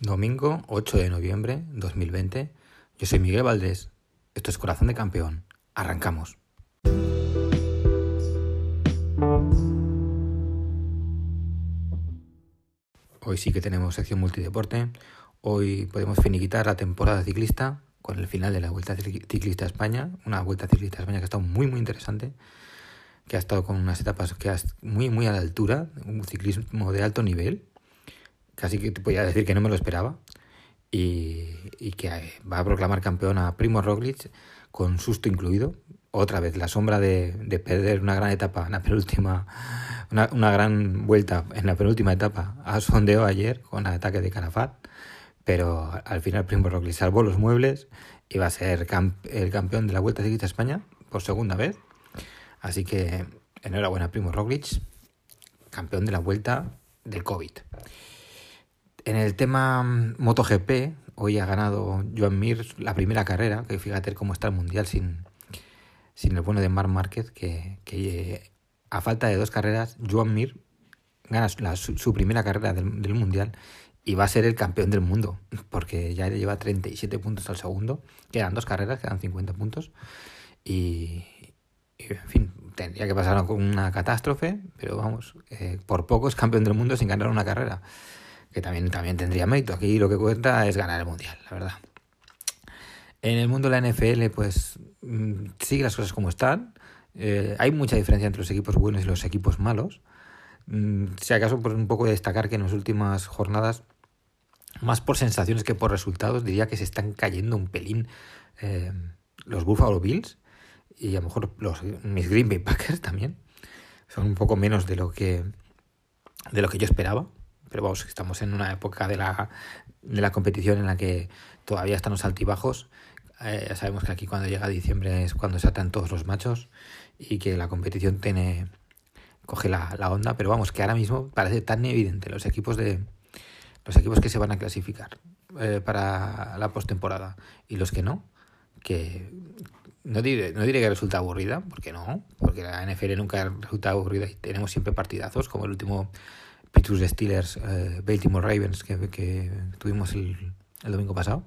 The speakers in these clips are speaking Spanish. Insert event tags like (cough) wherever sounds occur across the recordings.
Domingo 8 de noviembre 2020. Yo soy Miguel Valdés. Esto es Corazón de Campeón. Arrancamos. Hoy sí que tenemos sección multideporte. Hoy podemos finiquitar la temporada ciclista con el final de la Vuelta Ciclista a España. Una Vuelta Ciclista a España que ha estado muy, muy interesante. Que ha estado con unas etapas que ha muy, muy a la altura. Un ciclismo de alto nivel casi que te podía decir que no me lo esperaba. Y, que eh, va a proclamar campeón a Primo Roglic con susto incluido. Otra vez, la sombra de, perder una gran etapa en la penúltima, una, gran vuelta en la penúltima etapa, a sondeó ayer con el ataque de Calafat. Pero al final Primo Roglic salvó los muebles y va a ser el campeón de la Vuelta Ciclista España por segunda vez. Así que enhorabuena Primo Roglic, campeón de la Vuelta del COVID. En el tema MotoGP, hoy ha ganado Joan Mir la primera carrera, que fíjate cómo está el mundial sin, sin el bueno de Marc Márquez, que, que a falta de dos carreras, Joan Mir gana su, primera carrera del, mundial y va a ser el campeón del mundo, porque ya lleva 37 puntos al segundo, quedan dos carreras, quedan 50 puntos, y, en fin, tendría que pasar una catástrofe, pero vamos, eh, por poco es campeón del mundo sin ganar una carrera que también, también tendría mérito. Aquí lo que cuenta es ganar el Mundial, la verdad. En el mundo de la NFL, pues mm, sigue las cosas como están. Eh, hay mucha diferencia entre los equipos buenos y los equipos malos. Mm, si acaso, por un poco destacar que en las últimas jornadas, más por sensaciones que por resultados, diría que se están cayendo un pelín eh, los Buffalo Bills y a lo mejor los mis Green Bay Packers también. Son un poco menos de lo que de lo que yo esperaba pero vamos, estamos en una época de la, de la competición en la que todavía están los altibajos. Eh, ya sabemos que aquí cuando llega diciembre es cuando se atan todos los machos y que la competición tiene coge la, la onda, pero vamos, que ahora mismo parece tan evidente los equipos de los equipos que se van a clasificar eh, para la postemporada y los que no, que no diré, no diré que resulta aburrida, porque no, porque la NFL nunca resulta aburrida y tenemos siempre partidazos, como el último Pittsburgh Steelers, eh, Baltimore Ravens que, tuvimos el, domingo pasado.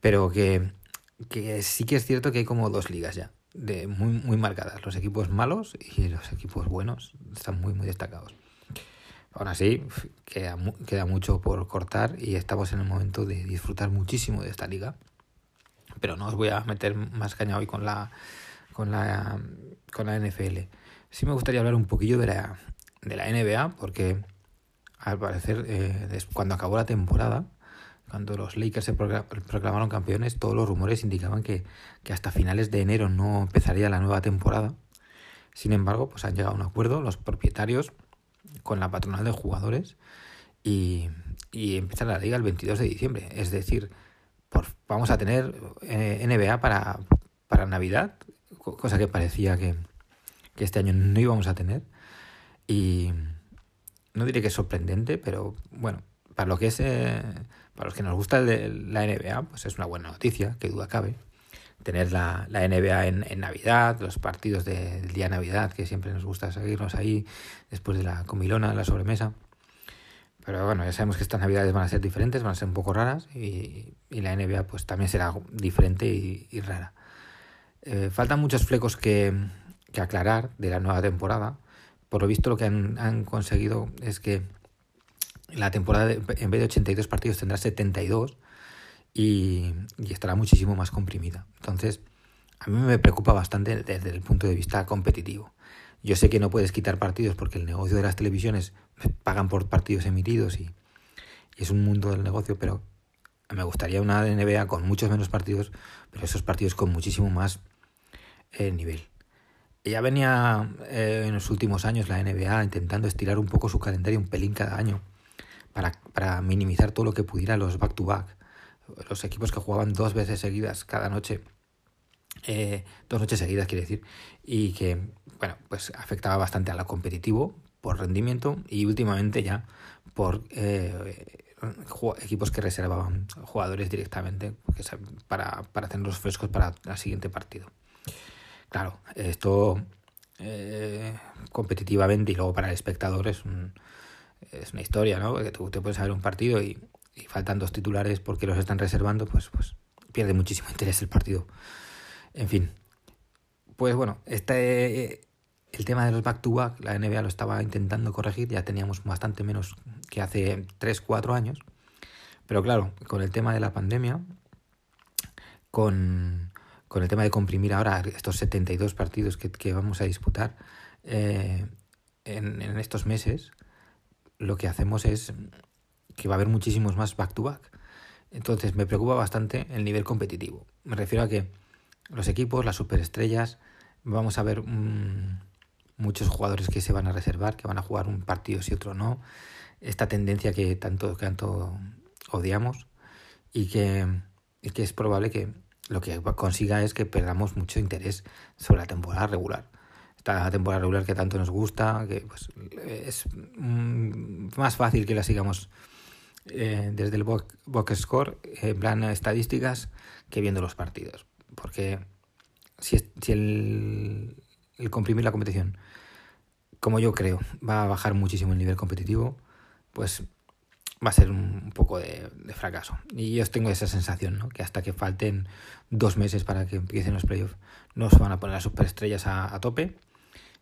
Pero que, sí que es cierto que hay como dos ligas ya, de muy, muy marcadas. Los equipos malos y los equipos buenos están muy, muy destacados. Aún así, queda, mucho por cortar y estamos en el momento de disfrutar muchísimo de esta liga. Pero no os voy a meter más caña hoy con la, con la, con la NFL. Sí me gustaría hablar un poquillo de la, de la NBA, porque al parecer eh, cuando acabó la temporada, cuando los Lakers se proclamaron campeones, todos los rumores indicaban que, hasta finales de enero no empezaría la nueva temporada. Sin embargo, pues han llegado a un acuerdo los propietarios con la patronal de jugadores y, y empieza la liga el 22 de diciembre. Es decir, vamos a tener eh, NBA para, para Navidad, cosa que parecía que, que este año no íbamos a tener. Y no diré que es sorprendente, pero bueno, para lo que es eh, para los que nos gusta la NBA, pues es una buena noticia, que duda cabe. Tener la, la NBA en, en, Navidad, los partidos del día de Navidad, que siempre nos gusta seguirnos ahí después de la comilona, la sobremesa. Pero bueno, ya sabemos que estas navidades van a ser diferentes, van a ser un poco raras y, y la NBA pues también será diferente y, rara. Eh, faltan muchos flecos que, que aclarar de la nueva temporada por lo visto lo que han, conseguido es que la temporada en vez de 82 partidos tendrá 72 y, estará muchísimo más comprimida. Entonces, a mí me preocupa bastante desde el punto de vista competitivo. Yo sé que no puedes quitar partidos porque el negocio de las televisiones pagan por partidos emitidos y, es un mundo del negocio, pero me gustaría una NBA con muchos menos partidos, pero esos partidos con muchísimo más eh, nivel. Ya venía eh, en los últimos años la NBA intentando estirar un poco su calendario un pelín cada año para, minimizar todo lo que pudiera los back-to-back. Los equipos que jugaban dos veces seguidas cada noche, eh, dos noches seguidas quiere decir, y que, bueno, pues afectaba bastante a lo competitivo por rendimiento y últimamente ya por eh, equipos que reservaban jugadores directamente para, para tenerlos frescos para el siguiente partido. claro, esto eh, competitivamente y luego para el espectador es, es una historia, ¿no? Porque tú te puedes ver un partido y, y, faltan dos titulares porque los están reservando, pues, pues pierde muchísimo (laughs) interés el partido. En fin, pues bueno, este el tema de los back to back, la NBA lo estaba intentando corregir, ya teníamos bastante menos que hace 3, 4 años. Pero claro, con el tema de la pandemia, con, el tema de comprimir ahora estos 72 partidos que, vamos a disputar eh, en, estos meses, lo que hacemos es que va a haber muchísimos más back to back. Entonces me preocupa bastante el nivel competitivo. Me refiero a que los equipos, las superestrellas, vamos a ver muchos jugadores que se van a reservar, que van a jugar un partido si otro no. Esta tendencia que tanto, que tanto odiamos y que, y que es probable que lo que consiga es que perdamos mucho interés sobre la temporada regular. Esta temporada regular que tanto nos gusta, que pues, es mm, más fácil que la sigamos eh, desde el box, score, en plan estadísticas, que viendo los partidos. Porque si, si el, el comprimir la competición, como yo creo, va a bajar muchísimo el nivel competitivo, pues va a ser un poco de, fracaso. Y yo tengo esa sensación, ¿no? que hasta que falten dos meses para que empiecen los playoffs, no se van a poner las superestrellas a, a tope.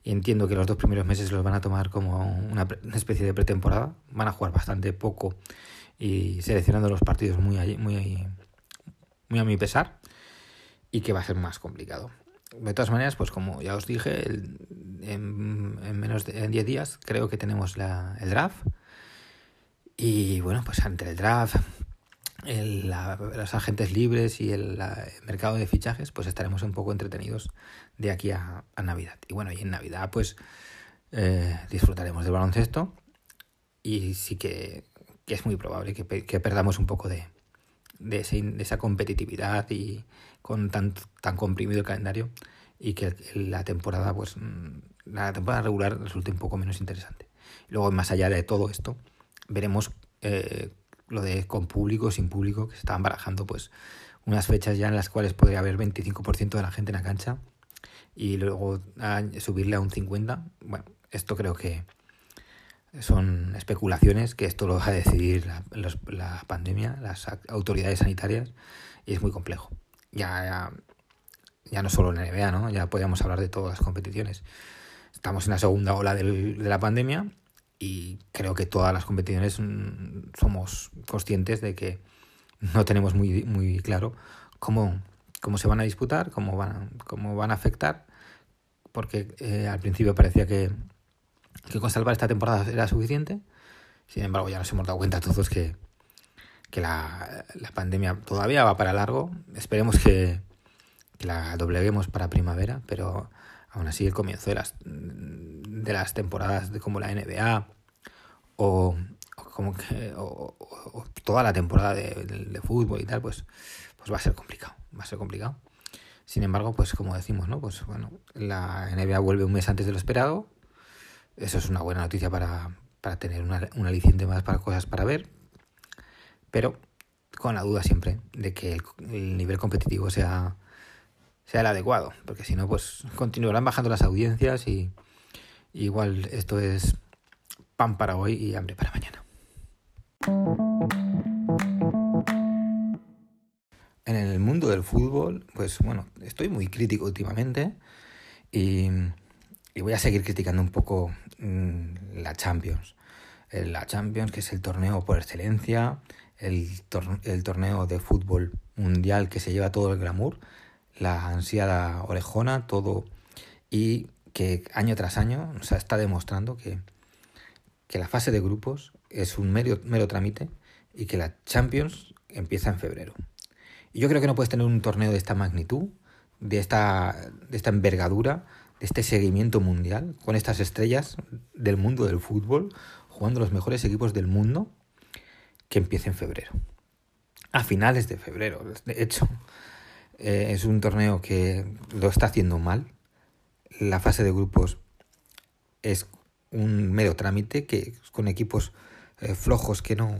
Entiendo que los dos primeros meses los van a tomar como una, especie de pretemporada. Van a jugar bastante poco y seleccionando los partidos muy, muy, muy a mi pesar. Y que va a ser más complicado. De todas maneras, pues como ya os dije, en, menos de 10 días creo que tenemos la, el draft y bueno, pues entre el draft, los agentes libres y el, mercado de fichajes, pues estaremos un poco entretenidos de aquí a, Navidad. Y bueno, y en Navidad pues eh, disfrutaremos del baloncesto y sí que, es muy probable que, perdamos un poco de, de, esa competitividad y con tan, tan comprimido el calendario y que la temporada pues mm, la temporada regular resulte un poco menos interesante. Luego, más allá de todo esto, veremos eh, lo de con público, sin público, que se estaban barajando pues unas fechas ya en las cuales podría haber 25% de la gente en la cancha y luego subirle a un 50%. Bueno, esto creo que son especulaciones, que esto lo va a decidir la, la pandemia, las autoridades sanitarias, y es muy complejo. Ya, ya, no solo en la NBA, ¿no? Ya podríamos hablar de todas las competiciones. Estamos en la segunda ola de la pandemia y creo que todas las competiciones mm, somos conscientes de que no tenemos muy, muy claro cómo, cómo se van a disputar, cómo van, cómo van a afectar, porque eh, al principio parecía que, que con salvar esta temporada era suficiente, sin embargo ya nos hemos dado cuenta todos que, que la, la pandemia todavía va para largo, esperemos que, que la dobleguemos para primavera, pero aún así el comienzo de las, de las temporadas de como la NBA o, como que o, toda la temporada de, fútbol y tal, pues, pues va a ser complicado, va a ser complicado. Sin embargo, pues como decimos, ¿no? Pues bueno, la NBA vuelve un mes antes de lo esperado. Eso es una buena noticia para, para tener una, un aliciente más para cosas para ver. Pero con la duda siempre de que el nivel competitivo sea sea el adecuado, porque si no, pues continuarán bajando las audiencias y, igual esto es pan para hoy y hambre para mañana. En el mundo del fútbol, pues bueno, estoy muy crítico últimamente y, voy a seguir criticando un poco mm, la Champions. La Champions, que es el torneo por excelencia, el, el torneo de fútbol mundial que se lleva todo el glamour la ansiada orejona, todo, y que año tras año nos está demostrando que, que la fase de grupos es un mero, mero trámite y que la Champions empieza en febrero. Yo creo que no puedes tener un torneo de esta magnitud, de esta, de esta envergadura, de este seguimiento mundial, con estas estrellas del mundo del fútbol, jugando los mejores equipos del mundo, que empiece en febrero. A finales de febrero, de hecho. Eh, es un torneo que lo está haciendo mal. La fase de grupos es un mero trámite que con equipos eh, flojos que no,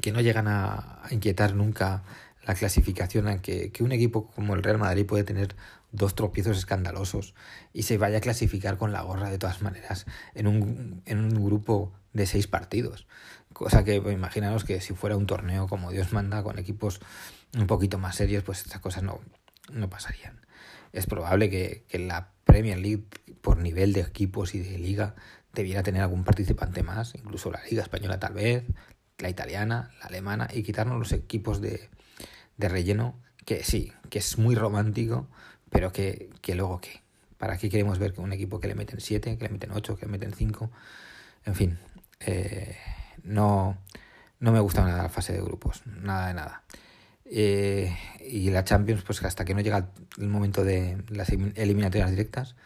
que no llegan a, inquietar nunca la clasificación, que, que un equipo como el Real Madrid puede tener dos tropiezos escandalosos y se vaya a clasificar con la gorra de todas maneras en un, en un grupo de seis partidos. Cosa que pues, que si fuera un torneo como Dios manda, con equipos un poquito más serios, pues estas cosas no, no pasarían. Es probable que, que la Premier League, por nivel de equipos y de liga, debiera tener algún participante más, incluso la Liga Española tal vez, la italiana, la alemana, y quitarnos los equipos de, de relleno, que sí, que es muy romántico, pero que, que luego qué. ¿Para qué queremos ver que un equipo que le meten 7, que le meten 8, que le meten 5? En fin, eh, no, no me gusta nada la fase de grupos, nada de nada. Eh, y la Champions, pues hasta que no llega el momento de las eliminatorias directas,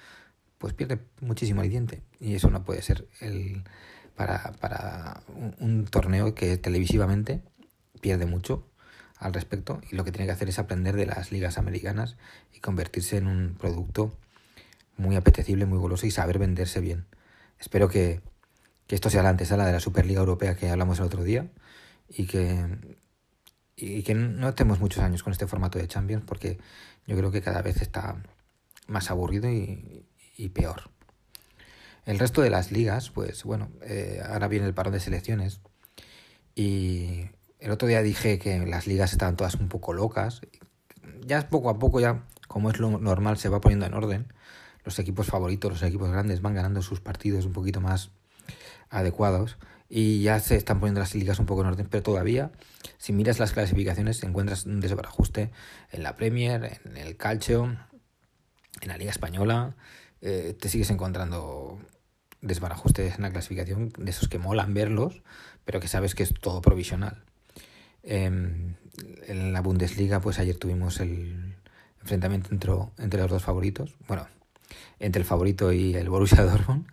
pues pierde muchísimo aliciente. Y eso no puede ser el para, para un, torneo que televisivamente pierde mucho al respecto y lo que tiene que hacer es aprender de las ligas americanas y convertirse en un producto muy apetecible, muy goloso y saber venderse bien. Espero que, que esto sea la antesala de la Superliga Europea que hablamos el otro día y que, y que no estemos muchos años con este formato de Champions porque yo creo que cada vez está más aburrido y, peor. El resto de las ligas, pues bueno, eh, ahora viene el parón de selecciones y el otro día dije que las ligas estaban todas un poco locas. Ya poco a poco, ya como es lo normal, se va poniendo en orden. Los equipos favoritos, los equipos grandes van ganando sus partidos un poquito más adecuados y ya se están poniendo las ligas un poco en orden, pero todavía, si miras las clasificaciones, encuentras un desbarajuste en la Premier, en el Calcio, en la Liga Española, eh, te sigues encontrando desbarajustes en la clasificación, de esos que molan verlos, pero que sabes que es todo provisional. Eh, en la Bundesliga, pues ayer tuvimos el enfrentamiento entre, entre los dos favoritos, bueno, entre el favorito y el Borussia (laughs) Dortmund,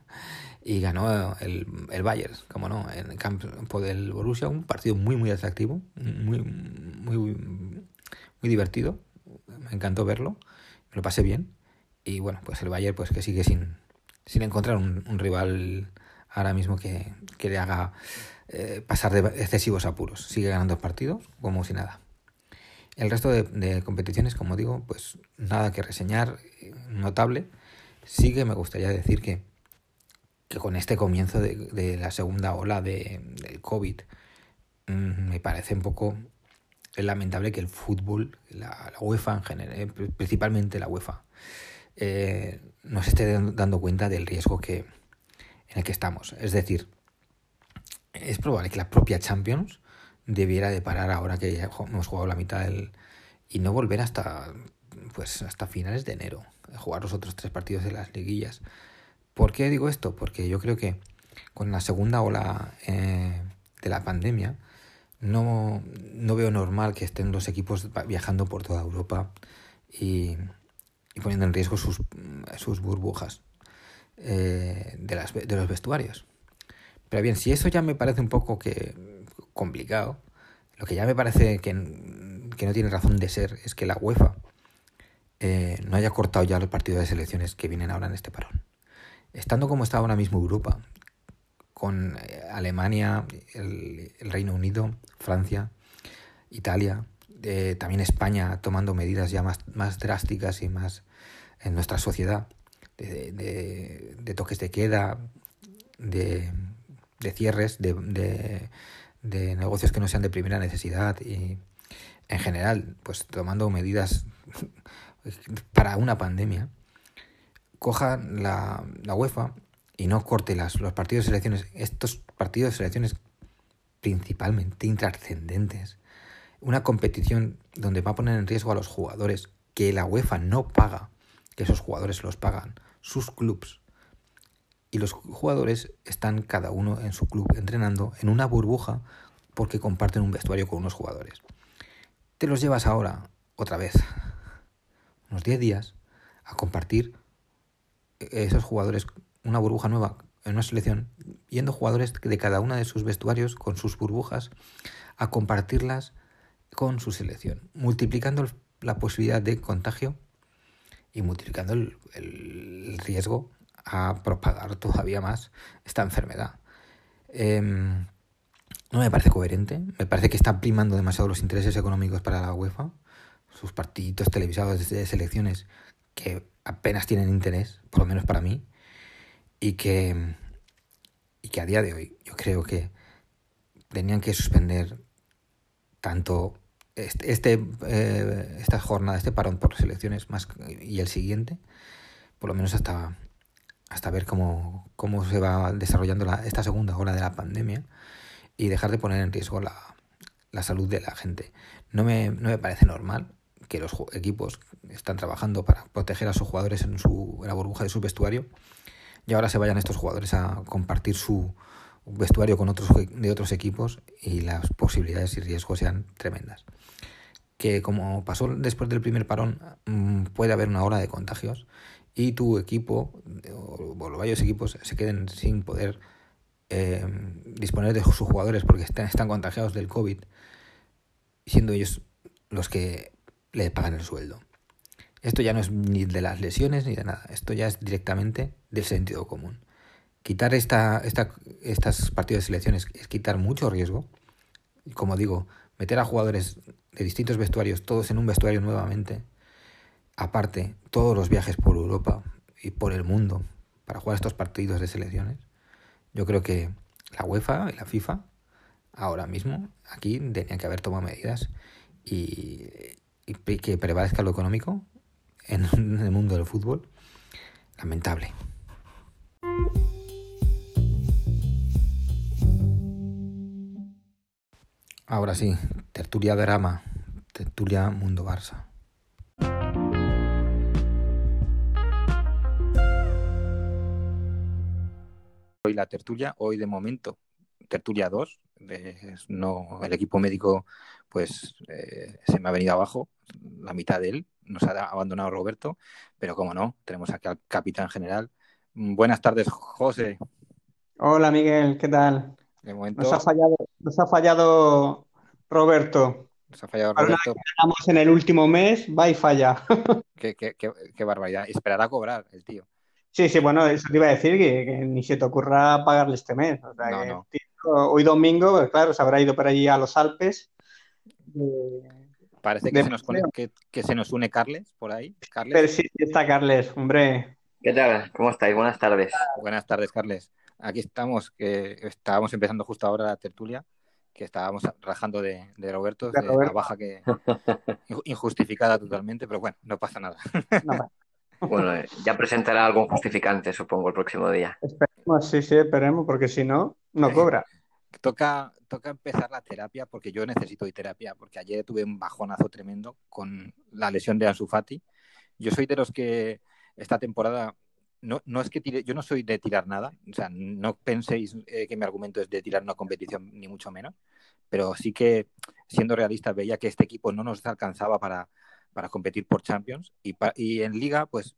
y ganó el, el Bayern, como no, en el campo del Borussia, un partido muy, muy atractivo, muy, muy, muy divertido, me encantó verlo, me lo pasé bien, y bueno, pues el Bayern pues que sigue sin, sin encontrar un, un rival ahora mismo que, que le haga eh, pasar de excesivos apuros. Sigue ganando partidos como si nada. El resto de, competiciones, como digo, pues nada que reseñar, notable. Sí que me gustaría decir que, que con este comienzo de, la segunda ola de, del COVID, mmm, me parece un poco lamentable que el fútbol, la, la UEFA en general, eh, principalmente la UEFA, eh, nos esté dando cuenta del riesgo que, en el que estamos. Es decir, es probable que la propia Champions debiera de parar ahora que ya hemos jugado la mitad del y no volver hasta pues hasta finales de enero a jugar los otros tres partidos de las liguillas. ¿Por qué digo esto? Porque yo creo que con la segunda ola eh, de la pandemia no, no veo normal que estén los equipos viajando por toda Europa y, y poniendo en riesgo sus, sus burbujas eh, de, las, de los vestuarios. Pero bien, si eso ya me parece un poco complicado, lo que ya me parece que, no tiene razón de ser es que la UEFA eh, no haya cortado ya los partidos de selecciones que vienen ahora en este parón. Estando como está ahora mismo Europa, con eh, Alemania, el, Reino Unido, Francia, Italia, eh, también España tomando medidas ya más, drásticas y más en nuestra sociedad, de, de toques de queda, de, de cierres, de, de, negocios que no sean de primera necesidad y en general, pues tomando medidas (laughs) para una pandemia, coja la, la UEFA y no corte las, los partidos de selecciones, estos partidos de selecciones principalmente intrascendentes, una competición donde va a poner en riesgo a los jugadores, que la UEFA no paga, que esos jugadores los pagan sus clubs. Y los jugadores están cada uno en su club entrenando en una burbuja porque comparten un vestuario con unos jugadores. Te los llevas ahora, otra vez, unos 10 días, a compartir esos jugadores, una burbuja nueva en una selección, yendo jugadores de cada una de sus vestuarios con sus burbujas a compartirlas con su selección, multiplicando la posibilidad de contagio y multiplicando el riesgo a propagar todavía más esta enfermedad. Eh, no me parece coherente, me parece que están primando demasiado los intereses económicos para la UEFA, sus partiditos televisados de selecciones que apenas tienen interés, por lo menos para mí, y que, y que a día de hoy yo creo que tenían que suspender tanto este, este eh, esta jornada, este parón por las elecciones más y el siguiente, por lo menos hasta, hasta ver cómo, cómo se va desarrollando la, esta segunda ola de la pandemia y dejar de poner en riesgo la, la salud de la gente. No me, no me parece normal que los equipos están trabajando para proteger a sus jugadores en, su, en la burbuja de su vestuario y ahora se vayan estos jugadores a compartir su vestuario con otros de otros equipos y las posibilidades y riesgos sean tremendas. Que como pasó después del primer parón, mm, puede haber una ola de contagios y tu equipo o, los varios equipos se queden sin poder eh, disponer de sus jugadores porque están, están contagiados del COVID, siendo ellos los que le pagan el sueldo. Esto ya no es ni de las lesiones ni de nada, esto ya es directamente del sentido común. Quitar esta, esta, estas partidas de selecciones es quitar mucho riesgo. Como digo, meter a jugadores de distintos vestuarios, todos en un vestuario nuevamente. Aparte, todos los viajes por Europa y por el mundo para jugar estos partidos de selecciones. Yo creo que la UEFA y la FIFA ahora mismo aquí tenían que haber tomado medidas y, y que prevalezca lo económico en (laughs) el mundo del fútbol, lamentable. Ahora sí, tertulia drama, tertulia mundo Barça. La tertulia, hoy de momento, tertulia 2, no, el equipo médico pues eh, se me ha venido abajo, la mitad de él, nos ha abandonado Roberto, pero como no, tenemos aquí al capitán general. Buenas tardes, José. Hola, Miguel, ¿qué tal? De momento... Nos ha fallado, nos ha fallado Roberto. Nos ha fallado Roberto. Estamos en el último mes, va y falla. (laughs) qué, qué, qué, qué, barbaridad. Esperará a cobrar el tío. Sí, sí, bueno, eso te iba a decir que, ni se te ocurra pagarle este mes. O sea, no, no. hoy domingo, pues claro, se habrá ido por allí a los Alpes. Parece que se, nos que, se nos une Carles por ahí. Carles. Pero sí, está Carles, hombre. ¿Qué tal? ¿Cómo estáis? Buenas tardes. Buenas tardes, Carles. Aquí estamos, que estábamos empezando justo ahora la tertulia, que estábamos rajando de, Roberto, de, la baja que (laughs) injustificada totalmente, pero bueno, no pasa nada. Bueno, eh, ya presentará algún justificante, supongo, el próximo día. Esperemos, sí, sí, esperemos, porque si no, no eh, cobra. Toca, toca empezar la terapia porque yo necesito terapia, porque ayer tuve un bajonazo tremendo con la lesión de Ansu Fati. Yo soy de los que esta temporada no, no es que tire, yo no soy de tirar nada, o sea, no penséis eh, que mi argumento es de tirar una competición, ni mucho menos, pero sí que, siendo realista, veía que este equipo no nos alcanzaba para, para competir por Champions y, en Liga, pues,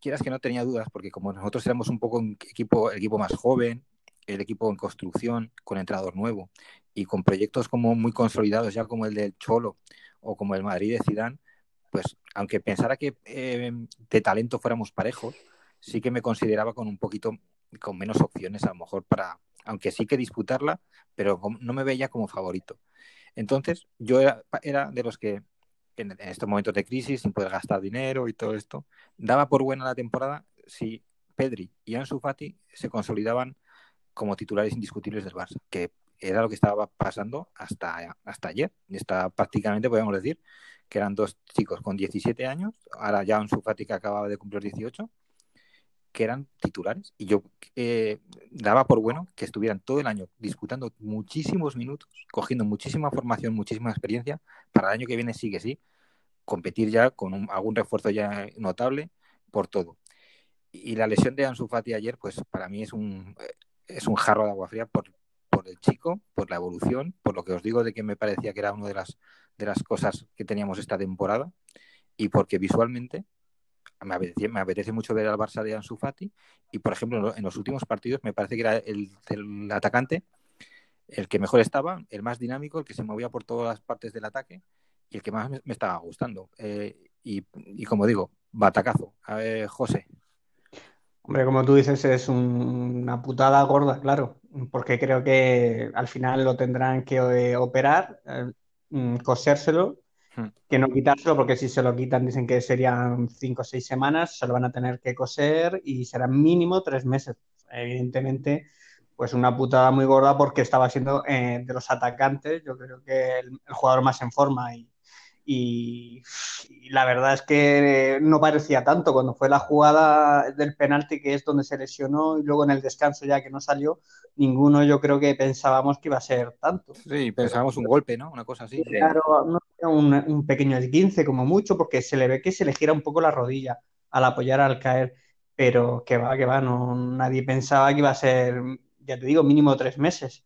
quieras que no tenía dudas, porque como nosotros éramos un poco equipo, el equipo más joven, el equipo en construcción, con entrenador nuevo y con proyectos como muy consolidados, ya como el del Cholo o como el Madrid de Zidane, pues aunque pensara que eh, de talento fuéramos parejos, sí que me consideraba con un poquito, con menos opciones a lo mejor para, aunque sí que disputarla, pero no me veía como favorito. Entonces, yo era, de los que en, estos momentos de crisis, sin poder gastar dinero y todo esto, daba por buena la temporada si Pedri y Ansu Fati se consolidaban como titulares indiscutibles del Barça, que era lo que estaba pasando hasta, hasta ayer. Está prácticamente, podemos decir, que eran dos chicos con 17 años, ahora ya Ansu Fati que acababa de cumplir 18, que eran titulares. Y yo eh, daba por bueno que estuvieran todo el año disputando muchísimos minutos, cogiendo muchísima formación, muchísima experiencia, para el año que viene sí que sí, competir ya con algún refuerzo ya notable por todo. Y la lesión de Ansu Fati ayer, pues para mí es un, es un jarro de agua fría por, por el chico, por la evolución, por lo que os digo de que me parecía que era una de las, de las cosas que teníamos esta temporada y porque visualmente me apetece, mucho ver al Barça de Ansu Fati y, por ejemplo, en los últimos partidos me parece que era el, atacante el que mejor estaba, el más dinámico, el que se movía por todas las partes del ataque y el que más me, estaba gustando. Eh, y, como digo, batacazo. A ver, José. Hombre, como tú dices, es una putada gorda, claro, porque creo que al final lo tendrán que operar, eh, mm, cosérselo. Que no quitárselo, porque si se lo quitan dicen que serían cinco o seis semanas, se lo van a tener que coser y será mínimo tres meses. Evidentemente, pues una putada muy gorda porque estaba siendo eh, de los atacantes, yo creo que el, jugador más en forma y, y, la verdad es que no parecía tanto. Cuando fue la jugada del penalti que es donde se lesionó y luego en el descanso ya que no salió ninguno yo creo que pensábamos que iba a ser tanto. Sí pensábamos un golpe no una cosa así. Claro un, un pequeño esguince como mucho porque se le ve que se le gira un poco la rodilla al apoyar al caer pero que va que va no nadie pensaba que iba a ser ya te digo mínimo tres meses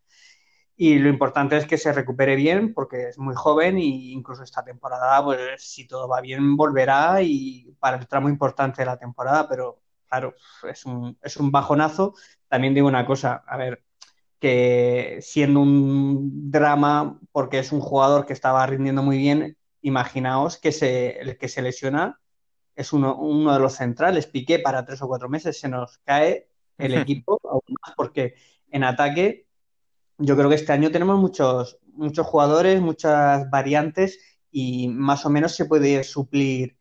y lo importante es que se recupere bien porque es muy joven e incluso esta temporada, pues si todo va bien, volverá y para el tramo importante de la temporada, pero claro, es un, es un bajonazo. También digo una cosa, a ver, que siendo un drama porque es un jugador que estaba rindiendo muy bien, imaginaos que se, el que se lesiona es uno, uno de los centrales, Piqué para tres o cuatro meses, se nos cae el (laughs) equipo aún más porque en ataque yo creo que este año tenemos muchos, muchos jugadores, muchas variantes y más o menos se puede suplir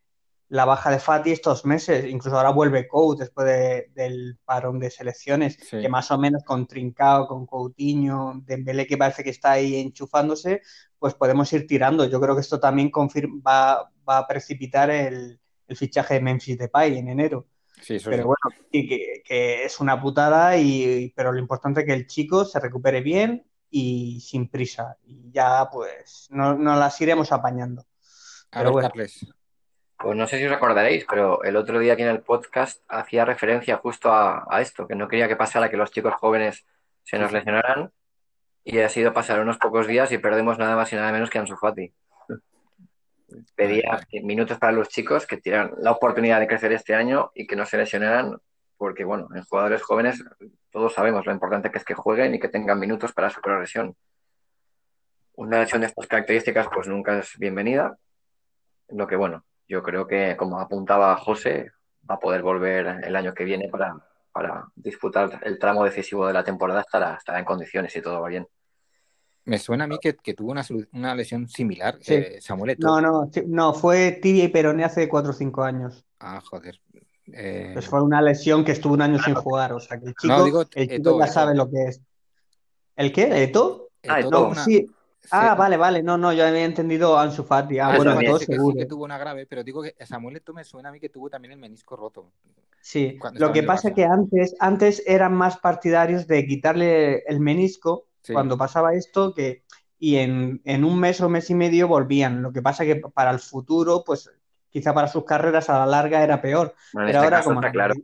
la baja de Fati estos meses. Incluso ahora vuelve Couto después del parón de selecciones, que más o menos con Trincao, con Coutinho, Dembélé que parece que está ahí enchufándose, pues podemos ir tirando. Yo creo que esto también va, va a precipitar el, el fichaje de Memphis Depay en enero pero bueno, que, es una putada, y, pero lo importante es que el chico se recupere bien y sin prisa. Y ya pues no, las iremos apañando. pero bueno. Pues no sé si os acordaréis, pero el otro día aquí en el podcast hacía referencia justo a, esto, que no quería que pasara que los chicos jóvenes se nos lesionaran y ha sido pasar unos pocos días y perdemos nada más y nada menos que a Ansu Fati pedía minutos para los chicos que tiran la oportunidad de crecer este año y que no se lesionaran, porque bueno, en jugadores jóvenes todos sabemos lo importante que es que jueguen y que tengan minutos para su progresión. Una lesión de estas características pues nunca es bienvenida, lo que bueno, yo creo que como apuntaba José, va a poder volver el año que viene para, para disputar el tramo decisivo de la temporada, estará, estará en condiciones y todo va bien. Me suena a mí que, tuvo una, lesión similar, eh, Samuel No, no, no, fue tibia y peroné hace 4 o 5 años. Ah, joder. Eh, pues fue una lesión que estuvo un año sin jugar, o sea que el chico, ya sabe lo que es. ¿El qué? ¿Eto? Ah, Eto, sí. Ah, vale, vale, no, no, yo había entendido Ansu Fati. Ah, bueno, Eto seguro. que tuvo una grave, pero digo que Samuel Eto me suena a mí que tuvo también el menisco roto. Sí, lo que pasa es que antes, antes eran más partidarios de quitarle el menisco cuando pasaba esto, que y en, un mes o mes y medio volvían. Lo que pasa que para el futuro, pues quizá para sus carreras a la larga era peor. Pero este ahora, como claro.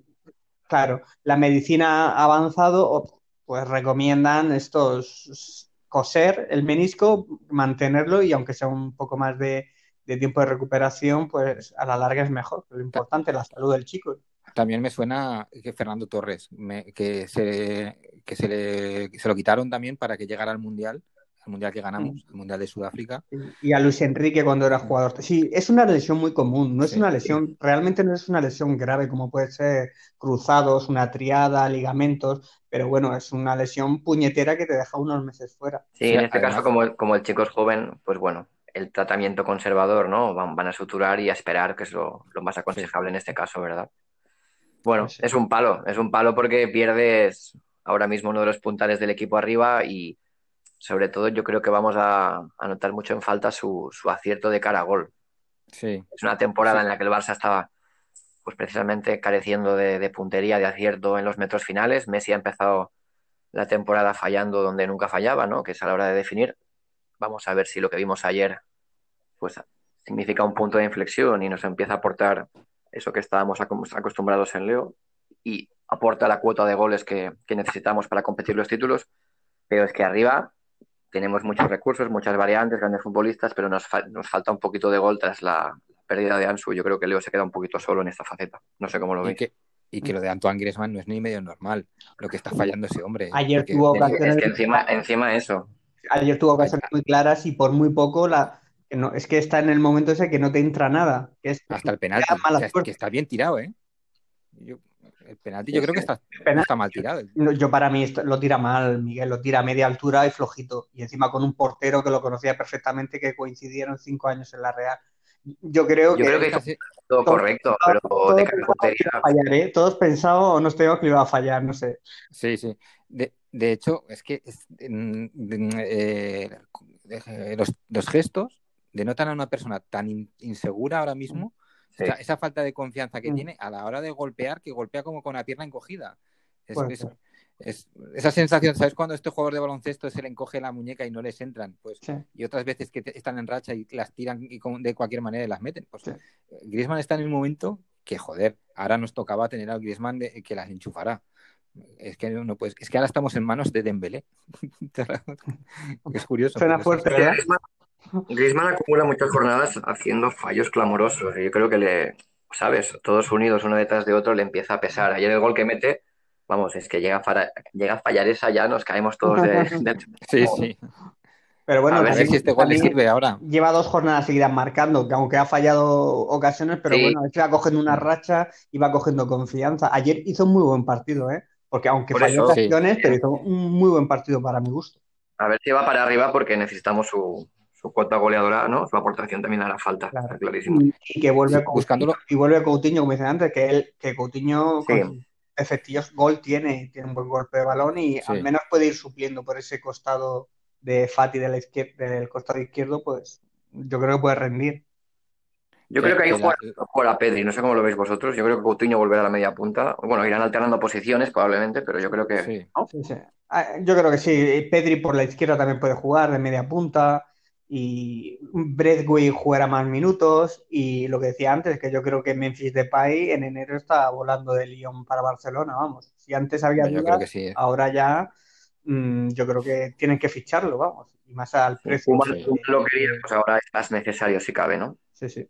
claro, la medicina ha avanzado, pues recomiendan estos coser el menisco, mantenerlo y aunque sea un poco más de, tiempo de recuperación, pues a la larga es mejor. Lo importante es la salud del chico. También me suena que Fernando Torres, que, se, que se, le, se lo quitaron también para que llegara al Mundial, al Mundial que ganamos, el Mundial de Sudáfrica. Y a Luis Enrique cuando era jugador. Sí, es una lesión muy común, no es una lesión, realmente no es una lesión grave como puede ser cruzados, una triada, ligamentos, pero bueno, es una lesión puñetera que te deja unos meses fuera. Sí, en este caso como, como el chico es joven, pues bueno, el tratamiento conservador, ¿no? Van, van a suturar y a esperar, que es lo, lo más aconsejable en este caso, ¿verdad? Bueno, es un palo, es un palo porque pierdes ahora mismo uno de los puntales del equipo arriba y sobre todo yo creo que vamos a, notar mucho en falta su, acierto de cara a gol. Sí. Es una temporada en la que el Barça estaba pues precisamente careciendo de, puntería, de acierto en los metros finales. Messi ha empezado la temporada fallando donde nunca fallaba, ¿no? Que es a la hora de definir. Vamos a ver si lo que vimos ayer pues significa un punto de inflexión y nos empieza a aportar eso que estábamos acostumbrados en Leo, y aporta la cuota de goles que, necesitamos para competir los títulos, pero es que arriba tenemos muchos recursos, muchas variantes, grandes futbolistas, pero nos, nos falta un poquito de gol tras la, pérdida de Ansu. Yo creo que Leo se queda un poquito solo en esta faceta. No sé cómo lo veis. Y que, lo de Antoine Griezmann no es ni medio normal, lo que está fallando ese hombre. Ayer tuvo ocasiones... Es que encima, encima eso. Ayer tuvo ocasiones muy claras y por muy poco la, no, es que está en el momento ese que no te entra nada. Que es, Hasta el penal. que está bien tirado, ¿eh? Yo, el penalti yo creo que está, está mal tirado. Yo para mí lo tira mal, Miguel, lo tira a media altura y flojito. Y encima con un portero que lo conocía perfectamente, que coincidieron cinco años en la Real. Yo creo yo que... Creo que todo correcto, pero todos, de fallar, ¿eh? Todos pensaban o no teníamos que iba a fallar, no sé. Sí, sí. De, de hecho, es que eh, los, los, gestos denotan a una persona tan insegura ahora mismo esa falta de confianza que mm. tiene a la hora de golpear, que golpea como con la pierna encogida. Es, esa sensación, ¿sabes cuando este jugador de baloncesto se le encoge la muñeca y no les entran? Pues, Y otras veces que están en racha y las tiran y de cualquier manera las meten. Pues Griezmann está en un momento que, joder, ahora nos tocaba tener al Griezmann de, que las enchufará. Es que no pues, es que ahora estamos en manos de Dembélé. (laughs) es curioso. Suena fuerte. Griezmann acumula muchas jornadas haciendo fallos clamorosos. Y yo creo que le, ¿sabes? Todos unidos uno detrás de otro le empieza a pesar. Ayer el gol que mete, vamos, es que llega a, llega a fallar esa ya, nos caemos todos de, (laughs) Sí, sí. Pero bueno, a ver si este gol le sirve ahora. Lleva dos jornadas seguidas marcando, que aunque ha fallado ocasiones, pero bueno, es que va cogiendo una racha y va cogiendo confianza. Ayer hizo un muy buen partido, ¿eh? Porque aunque falló ocasiones, pero hizo un muy buen partido para mi gusto. A ver si va para arriba porque necesitamos su, su cuota goleadora, ¿no? Su aportación también hará falta, clarísimo. Y que vuelve, buscándolo. Y vuelve Coutinho, como dicen antes, que él, que Coutinho con efectivos gol tiene, tiene un buen golpe de balón y al menos puede ir supliendo por ese costado de Fati de la izquierda, del costado izquierdo, pues yo creo que puede rendir. Yo creo que hay jugar a Pedri, no sé cómo lo veis vosotros. Yo creo que Coutinho volverá a la media punta. Bueno, irán alternando posiciones probablemente, pero yo creo que. Sí. Ah, yo creo que sí. Pedri por la izquierda también puede jugar de media punta y Bradway jugará más minutos y lo que decía antes, que yo creo que Memphis Depay en enero está volando de Lyon para Barcelona, vamos. Si antes había dudas, ¿eh? ahora ya mm, yo creo que tienen que ficharlo, vamos. Y más al precio. lo quería, pues ahora es más necesario si cabe, ¿no? Sí, sí.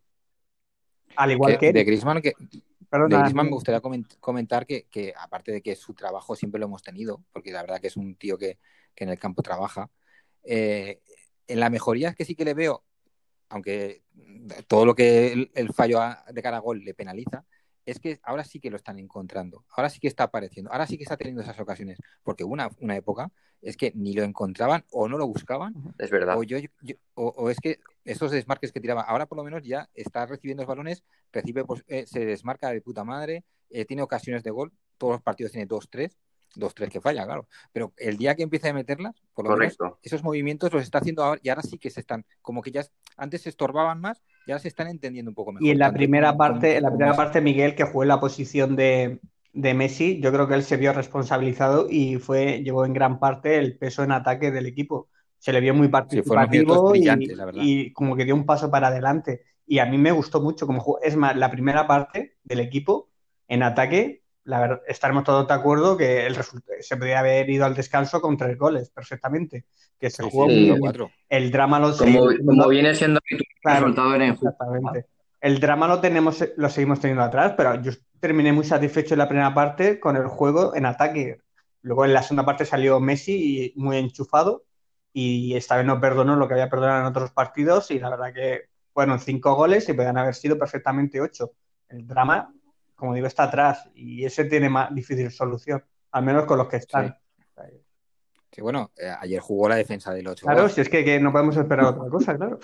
Al igual que... De Griezmann, que... de Griezmann me gustaría comentar que, que, aparte de que su trabajo siempre lo hemos tenido, porque la verdad que es un tío que, que en el campo trabaja, eh, la mejoría que sí que le veo, aunque todo lo que el, fallo de cara a gol le penaliza, es que ahora sí que lo están encontrando, ahora sí que está apareciendo, ahora sí que está teniendo esas ocasiones, porque una, una época es que ni lo encontraban o no lo buscaban. Es verdad. O, yo, o, es que esos desmarques que tiraba, ahora por lo menos ya está recibiendo los balones, recibe, pues, eh, se desmarca de puta madre, eh, tiene ocasiones de gol, todos los partidos tiene dos, tres, dos, tres que falla, claro. Pero el día que empieza a meterlas, por lo menos, esos movimientos los está haciendo ahora y ahora sí que se están, como que ya antes se estorbaban más, ya se están entendiendo un poco mejor. Y en la primera parte, en la primera parte, Miguel, que fue en la posición de, Messi, yo creo que él se vio responsabilizado y fue, llevó en gran parte el peso en ataque del equipo. Se le vio muy participativo y, y, como que dio un paso para adelante. Y a mí me gustó mucho como jugó. Es más, la primera parte del equipo en ataque la verdad, estaremos todos de acuerdo que el se podría haber ido al descanso con tres goles perfectamente. Que se jugó El drama lo como, viene siendo resultado en Exactamente. El drama lo tenemos, lo seguimos teniendo atrás, pero yo terminé muy satisfecho en la primera parte con el juego en ataque. Luego en la segunda parte salió Messi muy enchufado y esta vez no perdonó lo que había perdonado en otros partidos y la verdad que fueron cinco goles y podían haber sido perfectamente ocho. El drama como digo, está atrás y ese tiene más difícil solución, al menos con los que están. Sí, bueno, eh, ayer jugó la defensa del 8. Claro, si es que, no podemos esperar otra cosa, claro.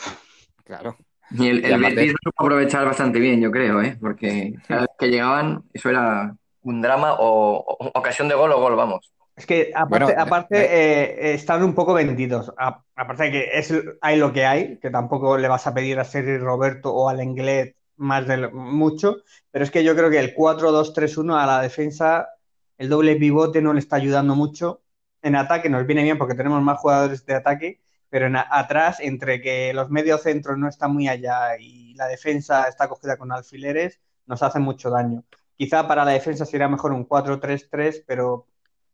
Claro. Y el, el Betis lo supo aprovechar bastante bien, yo creo, ¿eh? porque cada vez que llegaban, eso era un drama o, ocasión de gol o gol, vamos. Es que aparte, aparte eh, están un poco vendidos. aparte de que es, hay lo que hay, que tampoco le vas a pedir a Sergi Roberto o al Englet más de mucho, pero es que yo creo que el 4-2-3-1 a la defensa, el doble pivote no le está ayudando mucho. En ataque nos viene bien porque tenemos más jugadores de ataque, pero en atrás, entre que los medios centros no están muy allá y la defensa está cogida con alfileres, nos hace mucho daño. Quizá para la defensa sería mejor un 4-3-3, pero,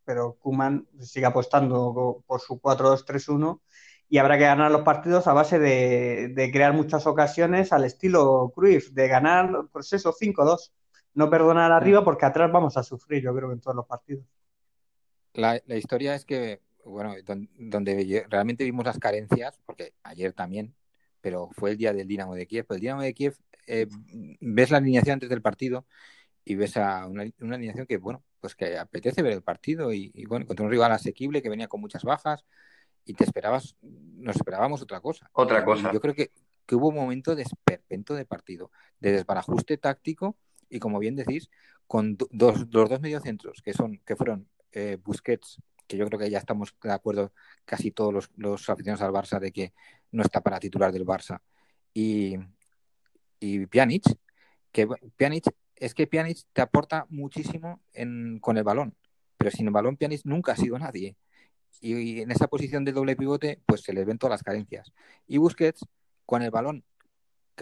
pero Kuman sigue apostando por su 4-2-3-1 y habrá que ganar los partidos a base de, crear muchas ocasiones al estilo Cruyff, de ganar, pues eso, 5-2. No perdonar arriba porque atrás vamos a sufrir, yo creo que en todos los partidos. La, historia es que, bueno, donde realmente vimos las carencias, porque ayer también, pero fue el día del Dinamo de Kiev. el Dinamo de Kiev, eh, ves la alineación antes del partido y ves a una, una, alineación que, bueno, pues que apetece ver el partido y, y, bueno, contra un rival asequible que venía con muchas bajas y te esperabas, nos esperábamos otra cosa. Otra cosa. Y yo creo que, que, hubo un momento de esperpento de partido, de desbarajuste táctico y como bien decís, con dos, los dos mediocentros que son que fueron eh, Busquets, que yo creo que ya estamos de acuerdo casi todos los, los, aficionados al Barça de que no está para titular del Barça, y, y Pjanic, que Pjanic es que Pjanic te aporta muchísimo en, con el balón, pero sin el balón Pjanic nunca ha sido nadie. Y, y, en esa posición de doble pivote, pues se les ven todas las carencias. Y Busquets, con el balón,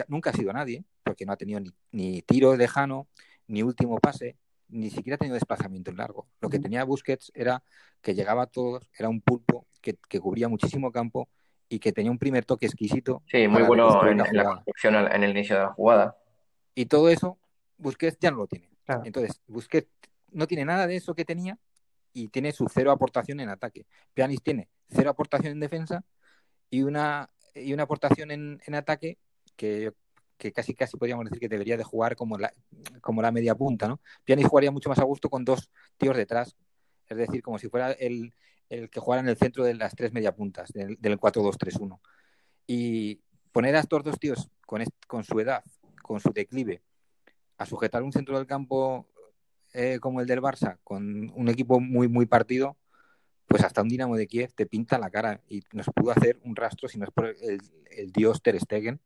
nunca ha sido nadie, porque no ha tenido ni, ni tiro lejano, ni último pase, ni siquiera ha tenido desplazamiento en largo. Lo que tenía Busquets era que llegaba a todos, era un pulpo que, que cubría muchísimo campo y que tenía un primer toque exquisito. Sí, muy bueno en la, en la construcción en el inicio de la jugada. Y todo eso Busquets ya no lo tiene. Claro. Entonces, Busquets no tiene nada de eso que tenía y tiene su cero aportación en ataque. Pjanic tiene cero aportación en defensa y una, y una aportación en, en ataque que, que, casi casi podríamos decir que debería de jugar como la, como la media punta, ¿no? Pjanic jugaría mucho más a gusto con dos tíos detrás, es decir, como si fuera el, el que jugara en el centro de las tres media puntas, del, del 4-2-3-1. Y poner a estos dos tíos con, con su edad, con su declive, a sujetar un centro del campo eh, como el del Barça, con un equipo muy, muy partido, pues hasta un Dinamo de Kiev te pinta la cara y nos pudo hacer un rastro, si no es por el, el dios Ter Stegen,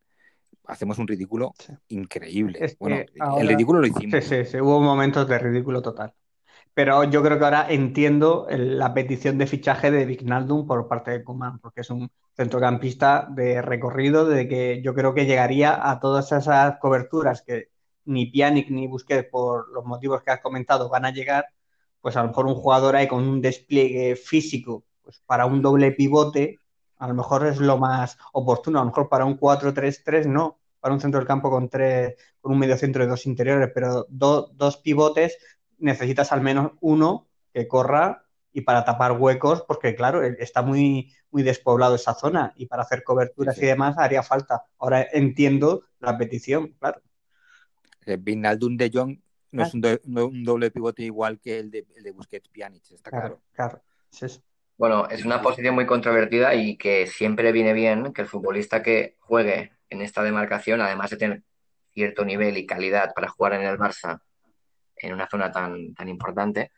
hacemos un ridículo sí. increíble. Es bueno, ahora... el ridículo lo hicimos. Sí, sí, sí, hubo momentos de ridículo total. Pero yo creo que ahora entiendo la petición de fichaje de Vignaldum por parte de Kuman, porque es un centrocampista de recorrido, de que yo creo que llegaría a todas esas coberturas que ni Pjanic ni Busquets, por los motivos que has comentado, van a llegar, pues a lo mejor un jugador ahí con un despliegue físico pues para un doble pivote, a lo mejor es lo más oportuno, a lo mejor para un 4-3-3 no, para un centro del campo con tres, con un medio centro de dos interiores, pero do, dos pivotes necesitas al menos uno que corra y para tapar huecos, porque claro, está muy, muy despoblado esa zona y para hacer coberturas sí, sí. y demás haría falta. Ahora entiendo la petición, claro. Vinaldun de Jong no es un, do, no, un, doble pivote igual que el de, el de Busquets Pjanic, está claro. Claro, sí, sí. Bueno, es una posición muy controvertida y que siempre viene bien que el futbolista que juegue en esta demarcación, además de tener cierto nivel y calidad para jugar en el Barça en una zona tan, tan importante,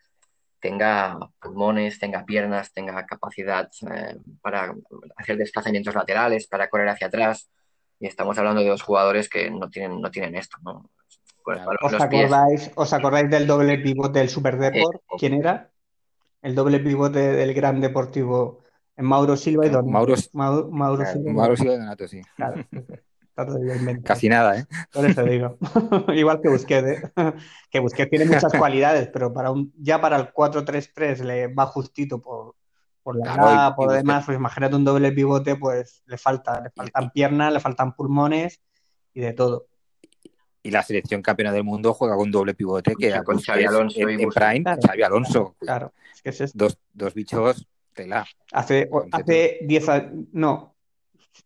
tenga pulmones, tenga piernas, tenga capacidad eh, para hacer desplazamientos laterales, para correr hacia atrás. Y estamos hablando de dos jugadores que no tienen, no tienen esto, ¿no? Claro. ¿Os, acordáis, ¿Os acordáis del doble pivote del Super Deport? Eh, ¿Quién era? El doble pivote del Gran Deportivo en Mauro Silva y Donato. Mauro, Mauro, Mauro claro, Silva. Mauro Silva y Donato, sí. Claro. Casi nada, ¿eh? Por eso digo. (laughs) Igual que Busquets, ¿eh? que Busquets tiene muchas (laughs) cualidades, pero para un, ya para el 4-3-3 le va justito por, por la claro, edad, por lo demás. Pues imagínate un doble pivote, pues le falta, le faltan y, piernas, le faltan pulmones y de todo. Y la selección campeona del mundo juega con doble pivote que con Xavi Alonso en, en Prime, claro. Xavi Alonso. Claro, es que es esto. Dos, dos bichos tela. Hace, hace 10 años, no,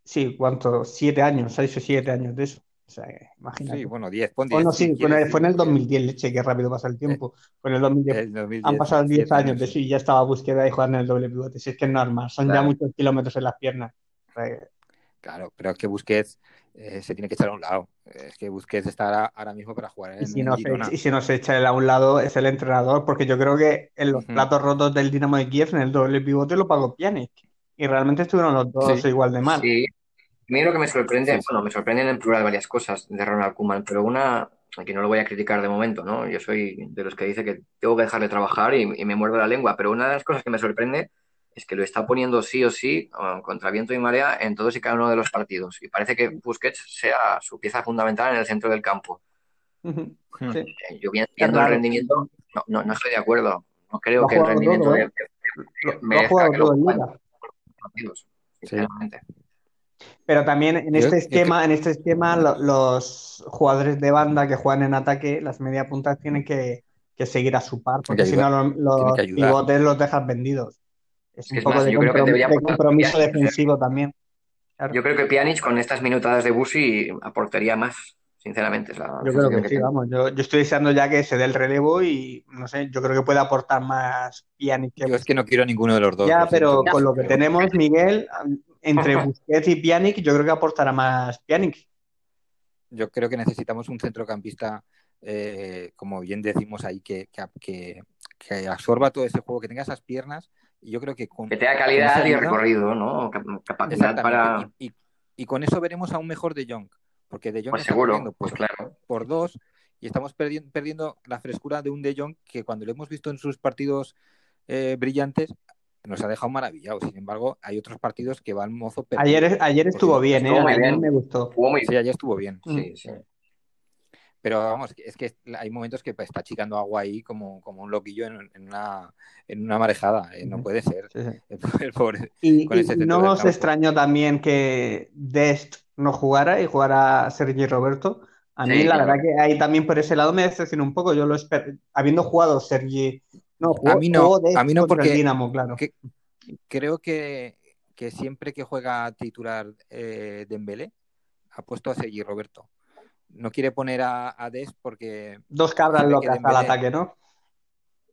sí, ¿cuánto? Siete años, seis o siete años de eso. O sea, imagínate. Sí, bueno, diez, pon diez. Bueno, sí, fue, fue en el 2010, leche, qué rápido pasa el tiempo. Fue en el 2010. El 2010 Han pasado 10 años, años de eso y ya estaba búsqueda y jugando en el doble pivote. Si es que es normal, son claro. ya muchos kilómetros en las piernas. Claro, pero es que Busquets eh, se tiene que echar a un lado. Es que Busquets está ahora mismo para jugar en y si el no Girona. Se, y si no se echa él a un lado es el entrenador, porque yo creo que en los uh -huh. platos rotos del Dinamo de Kiev, en el doble pivote, lo pagó Pjanic. Y realmente estuvieron los dos sí. igual de mal. Sí, a mí lo que me sorprende, sí. bueno, me sorprenden en plural varias cosas de Ronald Koeman, pero una, que no lo voy a criticar de momento, ¿no? Yo soy de los que dice que tengo que dejarle trabajar y, y me muerdo la lengua, pero una de las cosas que me sorprende es que lo está poniendo sí o sí, contra viento y marea, en todos y cada uno de los partidos. Y parece que Busquets sea su pieza fundamental en el centro del campo. Sí. Eh, Yo viendo el rendimiento, no, no, no, estoy de acuerdo. No creo lo que el rendimiento todo, ¿eh? de, merezca que lo jueguen partidos, sinceramente. Sí. Pero también en este esquema, en este esquema, los jugadores de banda que juegan en ataque, las media puntas tienen que, que seguir a su par, porque si no los, los pivotes los dejas vendidos. Es un es poco más, de, compromiso, de compromiso defensivo también. Claro. Yo creo que Pjanic con estas minutadas de Busi aportaría más, sinceramente. Es la yo creo que, sí, vamos. Yo, estoy deseando ya que se dé el relevo y no sé, yo creo que puede aportar más Pjanic. Que... Yo es que no quiero ninguno de los dos. Ya, pero con lo que tenemos, Miguel, entre Busquets y Pjanic, yo creo que aportará más Pjanic. Yo creo que necesitamos un centrocampista, eh, como bien decimos ahí, que, que, que, absorba todo ese juego, que tenga esas piernas. Y yo creo que con, que tenga calidad y recorrido, ¿no? Capacidad para. Y, y, con eso veremos a un mejor de Jong. Porque De Jong pues seguro, pues, claro. por dos y estamos perdiendo, perdiendo la frescura de un De Jong que cuando lo hemos visto en sus partidos eh, brillantes nos ha dejado maravillado. Sin embargo, hay otros partidos que van mozo. Ayer, ayer estuvo bien, ¿eh? Ayer me gustó. Sí, ayer estuvo bien. Sí, sí. Pero vamos, es que hay momentos que está achicando agua ahí como, como un loquillo en, una, en una marejada. ¿eh? No puede ser. (laughs) El, pobre, y, no os extrañó también que Dest no jugara y jugara Sergi Roberto. A mí, la verdad, que ahí también por ese lado me decepcionó un poco. Yo lo espero, habiendo jugado Sergi. No, a mí no, a mí no porque claro. creo que, que, siempre que juega titular eh, Dembélé ha puesto a Sergi Roberto no quiere poner a, a Des porque... Dos cabras locas al ataque, ¿no?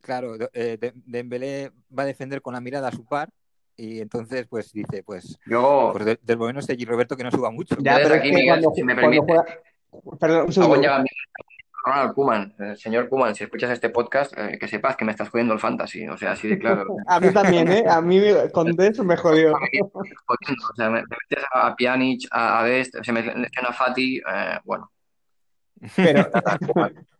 Claro, eh, Dembélé va a defender con la mirada a su par y entonces pues dice, pues, Yo... pues del, momento es de Roberto que no suba mucho. Ya, pero aquí, Miguel, si me permite... Perdón, un segundo. Ronald Kuman, eh, señor Kuman, si escuchas este podcast, eh, que sepas que me estás jodiendo el fantasy, o sea, así de claro. (laughs) a mí también, ¿eh? A mí con Des me jodió. (laughs) o sea, me, metes a Pjanic, a, Dest, se me menciona a Fati, eh, bueno, pero (laughs)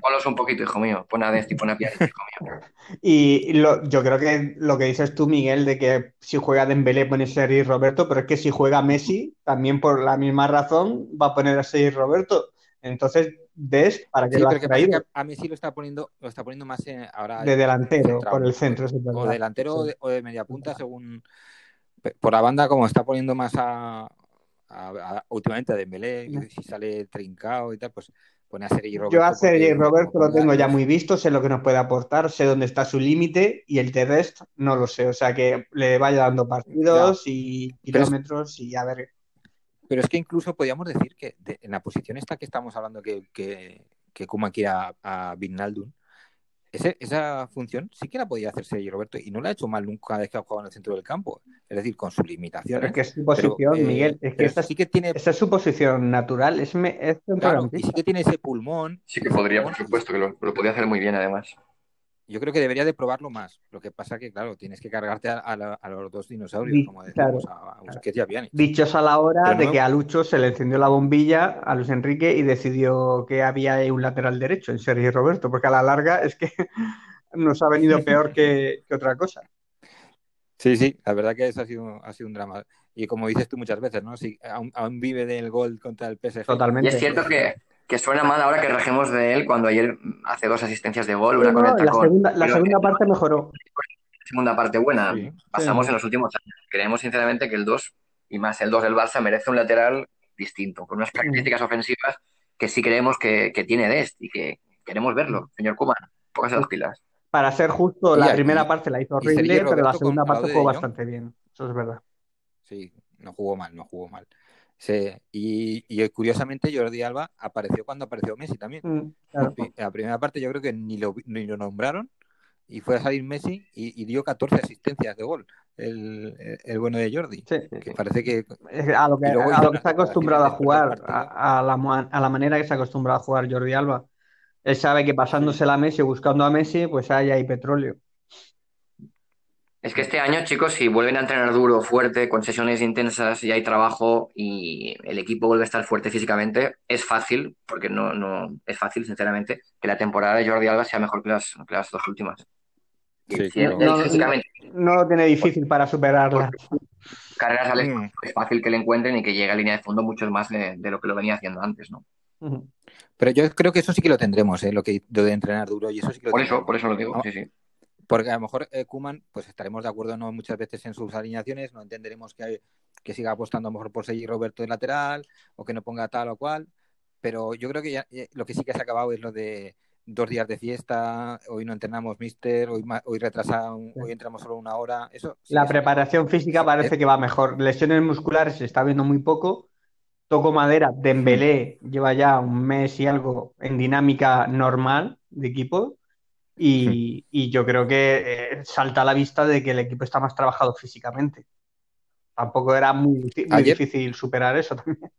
ponlos un poquito, hijo mío. Pon a Desti, pon a hijo mío. Y yo creo que lo que dices tú, Miguel, de que si juega Dembélé pone Sergi Roberto, pero es que si juega Messi, también por la misma razón va a poner a Sergi Roberto. Entonces, Des, ¿para qué lo has traído? a Messi lo está poniendo, lo está poniendo más ahora de delantero, por el centro. o delantero o, de, media punta, según por la banda, como está poniendo más a, últimamente a Dembélé, si sale trincado y tal, pues pone a Sergi Roberto. Yo a Sergi Roberto lo tengo ya muy visto, sé lo que nos puede aportar, sé dónde está su límite y el terrestre no lo sé. O sea, que le vaya dando partidos y kilómetros y a ver. Pero es que incluso podríamos decir que en la posición esta que estamos hablando que, que, que Kuma quiere a, a esa función sí que la podía hacer Sergi Roberto y no la ha hecho mal nunca vez que ha jugado en el centro del campo. Es decir, con su limitación. Es que es su posición, eh, Miguel. Es que esta, sí que tiene... esta es su posición natural. Es, es claro, y sí que tiene ese pulmón. Sí que podría, por supuesto, que lo, lo podría hacer muy bien además yo creo que debería de probarlo más. Lo que pasa que, claro, tienes que cargarte a, los dos dinosaurios, como decimos, a, Busquets y a Dichos a la hora de que a Lucho se le encendió la bombilla a Luis Enrique y decidió que había un lateral derecho en Sergio Roberto, porque a la larga es que (laughs) nos ha venido (laughs) peor que, otra cosa. Sí, sí, la verdad que eso ha sido, ha sido un drama. Y como dices tú muchas veces, ¿no? Si aún, aún vive del gol contra el PSG. Totalmente. Y es cierto que que suena mal ahora que rajemos de él cuando ayer hace dos asistencias de gol, una la, segunda, la segunda parte mejoró. La segunda parte buena. Pasamos en los últimos años. Creemos sinceramente que el 2 y más el 2 del Barça merece un lateral distinto, con unas características ofensivas que sí creemos que, tiene Dest y que queremos verlo, señor Kuman. Póngase las pilas. Para ser justo, la primera parte la hizo horrible, pero la segunda parte jugó bastante bien. Eso es verdad. Sí, no jugó mal, no jugó mal. Sí, y, curiosamente Jordi Alba apareció cuando apareció Messi también. Mm, la primera parte yo creo que ni lo, ni lo nombraron y fue a salir Messi y, dio 14 asistencias de gol, el, bueno de Jordi. Que parece que... A lo que, está acostumbrado a jugar, a, la, a la manera que se ha acostumbrado a jugar Jordi Alba. Él sabe que pasándose la Messi, buscando a Messi, pues ahí hay petróleo. Es que este año, chicos, si vuelven a entrenar duro, fuerte, con sesiones intensas y hay trabajo y el equipo vuelve a estar fuerte físicamente, es fácil, porque no, no es fácil, sinceramente, que la temporada de Jordi Alba sea mejor que las, las dos últimas. Sí, no, lo tiene difícil para superarla. Carreras al mm. es fácil que le encuentren y que llegue a línea de fondo mucho más de, lo que lo venía haciendo antes, ¿no? Pero yo creo que eso sí que lo tendremos, ¿eh? lo que de entrenar duro y eso sí que lo Por eso, por eso lo digo, sí, sí. Porque a lo mejor eh, Kuman, pues estaremos de acuerdo no muchas veces en sus alineaciones, no entenderemos que, que siga apostando a lo mejor por seguir Roberto de lateral o que no ponga tal o cual, pero yo creo que ya, eh, lo que sí que se ha acabado es lo de dos días de fiesta, hoy no entrenamos mister, hoy, hoy retrasado, hoy entramos solo una hora. Eso La preparación física parece que va mejor. Lesiones musculares se está viendo muy poco. toco madera, Dembélé lleva ya un mes y algo en dinámica normal de equipo y, y yo creo que eh, salta a la vista de que el equipo está más trabajado físicamente. Tampoco era muy, muy Ayer- difícil superar eso también.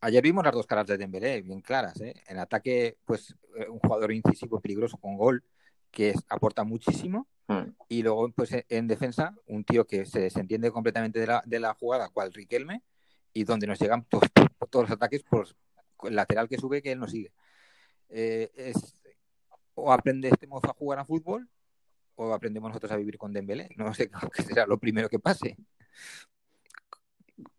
Ayer vimos las dos caras de Dembélé, bien claras. ¿eh? En ataque, pues eh, un jugador incisivo, peligroso con gol, que es- aporta muchísimo. Mm. Y luego, pues en- en defensa, un tío que se, se entiende completamente de la, de la jugada, cual Riquelme, y donde nos llegan (laughs) to- to- todos los ataques por el lateral que sube que él no sigue. Eh, es, o aprende este mozo a jugar a fútbol, o aprendemos nosotros a vivir con Dembélé. No sé (laughs) qué será lo primero que pase.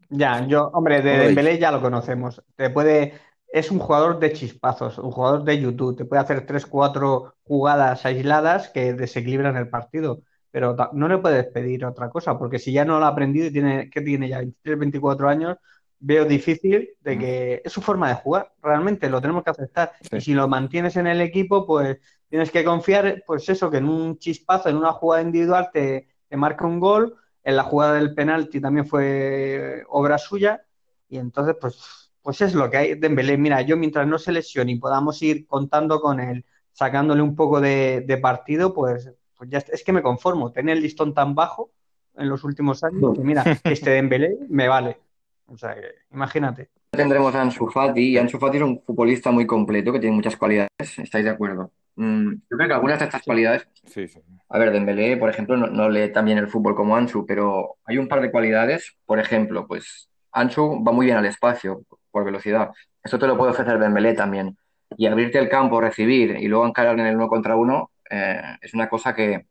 Ya, yo, hombre, de. Dembélé ya lo conocemos. Te puede, es un jugador de chispazos, un jugador de YouTube. Te puede hacer tres, cuatro jugadas aisladas que desequilibran el partido. Pero no le puedes pedir otra cosa, porque si ya no lo ha aprendido y tiene, que tiene ya 23, 24 años, veo difícil de que es su forma de jugar. Realmente lo tenemos que aceptar. Sí. Y si lo mantienes en el equipo, pues tienes que confiar, pues eso, que en un chispazo, en una jugada individual te, te marca un gol. En la jugada del penalti también fue obra suya. Y entonces, pues, pues es lo que hay. Dembélé, mira, yo mientras no se lesione y podamos ir contando con él, sacándole un poco de, de partido, pues, pues ya es que me conformo. Tener el listón tan bajo en los últimos años, que mira, que este (laughs) Dembélé me vale. O sea, que, imagínate. Tendremos a Ansu Fati, y Ansu Fati es un futbolista muy completo que tiene muchas cualidades, ¿estáis de acuerdo? Mm, yo creo que algunas de estas cualidades, Sí, sí. a ver, Dembélé, por ejemplo, no, no lee tan bien el fútbol como Ansu, pero hay un par de cualidades, por ejemplo, pues Ansu va muy bien al espacio por velocidad, eso te lo puede ofrecer Dembélé también, y abrirte el campo, recibir y luego encarar en el uno contra uno eh, es una cosa que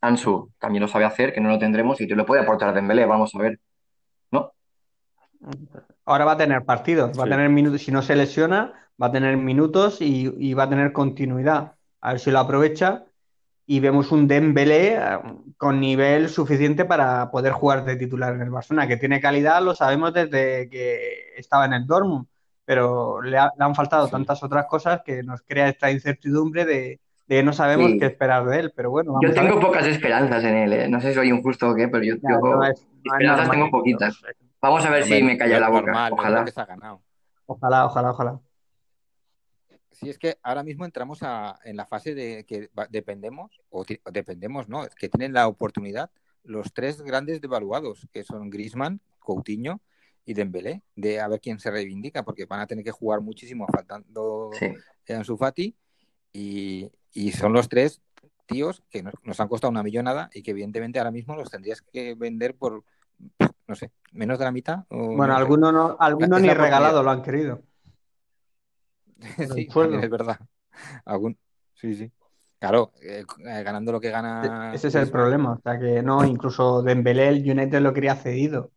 Ansu también lo sabe hacer, que no lo tendremos y te lo puede aportar Dembélé, vamos a ver. Ahora va a tener partidos, va a tener minutos, si no se lesiona, va a tener minutos y, y va a tener continuidad. A ver si lo aprovecha y vemos un Dembélé eh, con nivel suficiente para poder jugar de titular en el Barcelona, que tiene calidad, lo sabemos desde que estaba en el Dortmund, pero le, ha- le han faltado Sí. tantas otras cosas que nos crea esta incertidumbre de, de que no sabemos Sí. qué esperar de él, pero bueno, Yo a tengo ver. pocas esperanzas en él, ¿eh? No sé si soy injusto o qué, pero yo, Ya, yo- no es- no es esperanzas tengo poquitas. Vamos a ver si me calla la boca. normal, Ojalá. que se ha ganado. Ojalá, ojalá, ojalá. Sí, es que ahora mismo entramos a- en la fase de que dependemos, o, dependemos, ¿no? Es que tienen la oportunidad los tres grandes devaluados, que son Griezmann, Coutinho y Dembélé, de a ver quién se reivindica, porque van a tener que jugar muchísimo faltando Sí. Ansu Fati, y, y son los tres tíos que nos, nos han costado una millonada y que evidentemente ahora mismo los tendrías que vender por, no sé, menos de la mitad. o Bueno, algunos no, algunos Es ni regalado lo han querido. (laughs) Sí, es verdad. (laughs) Algún... Sí, sí. Claro, eh, ganando lo que gana. E-, Ese es el problema. O sea que no, incluso Dembélé el United lo quería cedido.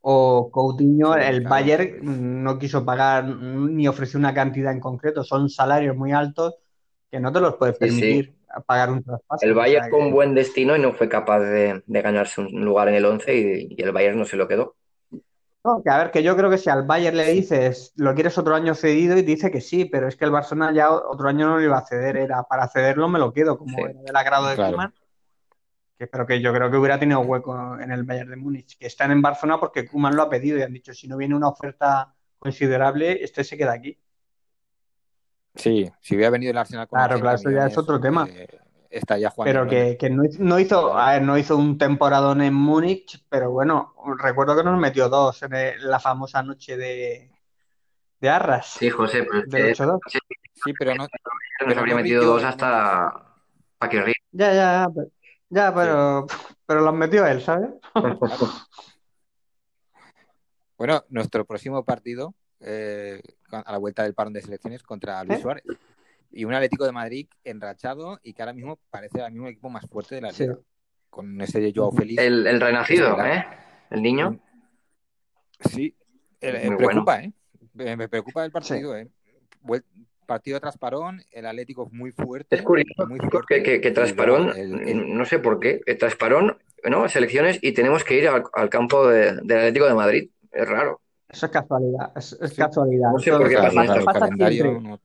O Coutinho, Sí, el claro. Bayern no quiso pagar ni ofreció una cantidad en concreto. Son salarios muy altos que no te los puedes Sí, sí. Pagar un traspaso. El Bayern fue que- un buen destino y no fue capaz de, de ganarse un lugar en el 11 y, y el Bayern no se lo quedó. No, que a ver, que yo creo que si al Bayern le dices, ¿lo quieres otro año cedido? Y dice que sí, pero es que el Barcelona ya otro año no lo iba a ceder, era para cederlo me lo quedo, como Sí. era del agrado de Claro. Koeman, que, pero que yo creo que hubiera tenido hueco en el Bayern de Múnich, que están en Barcelona porque Koeman lo ha pedido y han dicho, si no viene una oferta considerable, este se queda aquí. Sí, si hubiera venido el Arsenal con Claro, 80 claro, eso ya es otro tema. está ya jugando. Pero que, que no, no hizo, a ver, no hizo un temporadón en Múnich, pero bueno, recuerdo que nos metió dos en el- la famosa noche de, de Arras, Sí, José, pero que 8-2. Sí, pero no. nos pero habría no metido dos hasta Paquirri. Ya, ya, ya, pero, ya, pero, pero los metió él, ¿sabes? Bueno, nuestro próximo partido eh, a la vuelta del parón de selecciones contra Luis ¿Eh? Suárez. Y un Atlético de Madrid enrachado y que ahora mismo parece el mismo equipo más fuerte de la Sí. liga. Con ese de Joao Félix. El, el renacido, Sí, ¿eh? El niño. Sí, eh, me preocupa, ¿eh? Me, me preocupa el partido, ¿eh? Vuel- partido tras parón, el Atlético muy fuerte. Es curioso muy que, fuerte. que, que tras parón, el- el- no sé por qué, tras parón, ¿no? Selecciones y tenemos que ir al, al campo de- del Atlético de Madrid. Es raro. Eso es casualidad, es, es Sí. casualidad. No sé Eso por qué claro, pasa el siempre, no-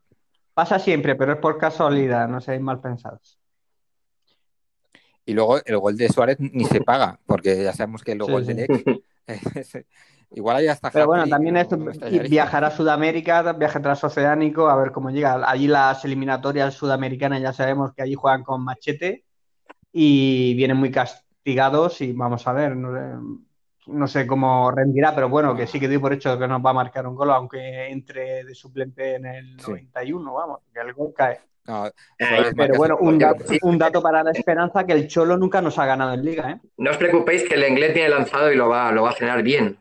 pasa siempre, pero es por casualidad, no seáis mal pensados. Y luego el gol de Suárez ni se paga, porque ya sabemos que los Sí, goles sí. del (laughs) ex Igual ahí hasta Pero bueno, también es viajar a Sudamérica, viaje transoceánico, a ver cómo llega. Allí las eliminatorias sudamericanas ya sabemos que allí juegan con machete y vienen muy castigados y vamos a ver, no, sé cómo rendirá, pero bueno, que sí que doy por hecho que nos va a marcar un gol, aunque entre de suplente en el 91, vamos, que el gol cae. pero bueno, un dato, un dato, para la esperanza que el Cholo nunca nos ha ganado en liga. ¿eh? No os preocupéis que el inglés tiene lanzado y lo va, lo va a frenar bien.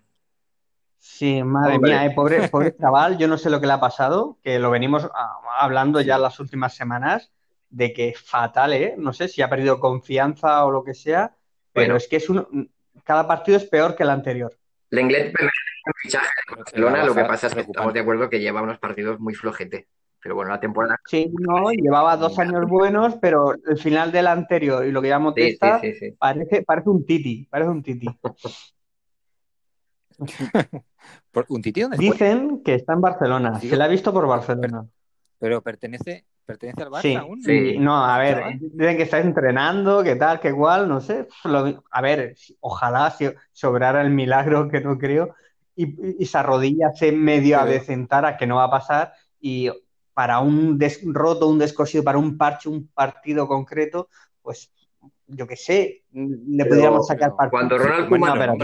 Sí, madre mía, eh, pobre, pobre chaval, yo no sé lo que le ha pasado, que lo venimos ah, hablando ya las últimas semanas, de que fatal, ¿eh? No sé si ha perdido confianza o lo que sea, pero es que es un, cada partido es peor que el anterior. Un fichaje de Barcelona, lo que pasa es que estamos de acuerdo que lleva unos partidos muy flojete. Pero bueno, la temporada. Sí, no, llevaba dos años buenos, pero el final del anterior y lo que llamamos sí, parece, parece un titi, parece un titi. (laughs) ¿Un titi dónde Dicen que está en Barcelona, se la ha visto por Barcelona. Pero pertenece, pertenece al Barça sí, aún. Sí, no, a ver, dicen que estáis entrenando, que tal, que igual, no sé. a ver, ojalá si sobrara el milagro, que no creo, y, y se arrodillase medio a decentar a que no va a pasar y para un roto, un descosido, para un parche, un partido concreto, pues yo qué sé, le podríamos sacar partido. Cuando Ronald Koeman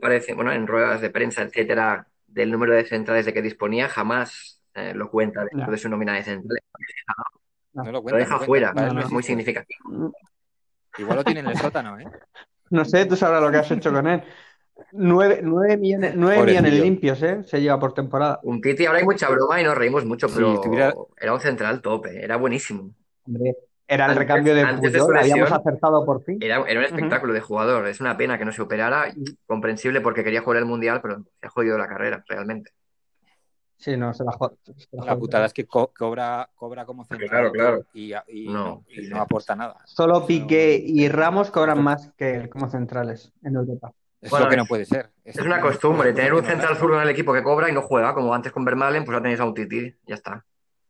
parece, bueno, en ruedas de prensa, etcétera, del número de centrales de que disponía, jamás eh, lo cuenta dentro de su nómina de centrales. No, lo, deja fuera, es muy significativo. Igual lo tiene en el sótano, ¿eh? (laughs) No sé, tú sabrás lo que has hecho con él. Nueve, millones, nueve millones limpios, ¿eh? Se lleva por temporada. Un Titi, ahora hay mucha broma y nos reímos mucho, pero era un central tope, era buenísimo. Hombre, era el recambio de Puyol, habíamos acertado por fin. Era, un espectáculo de jugador, es una pena que no se operara, comprensible porque quería jugar el Mundial, pero se ha jodido la carrera, realmente. Sí, no, se la, la, putada es que cobra, cobra como central claro, Y, no, aporta nada. Solo Piqué y Ramos cobran más que como centrales en Europa. Es lo que no puede ser. Es, una costumbre, tener un central zurdo en el equipo que cobra y no juega, como antes con Vermalen, pues ya tenéis a un ya está.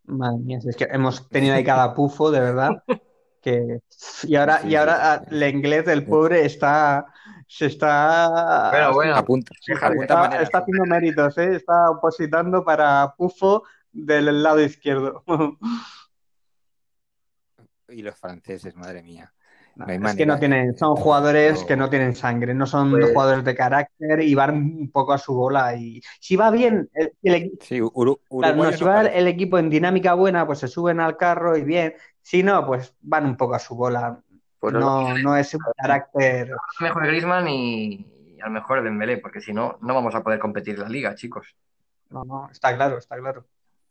Madre mía, es que hemos tenido ahí cada pufo, de verdad. Que... Y ahora, y ahora el inglés del pobre está se está Pero bueno, apunta, está, está, haciendo méritos, ¿eh? está opositando para Pufo del lado izquierdo. (laughs) y los franceses, madre mía. es que no tienen, son jugadores que no tienen sangre, no son pues jugadores de carácter y van un poco a su bola. Y si va bien, el, si va el equipo en dinámica buena, pues se suben al carro y bien. Si no, pues van un poco a su bola. Pues no, no es un carácter. Mejor Grisman y, a lo mejor Dembélé, porque si no, no vamos a poder competir en la liga, chicos. No, no, está claro, está claro.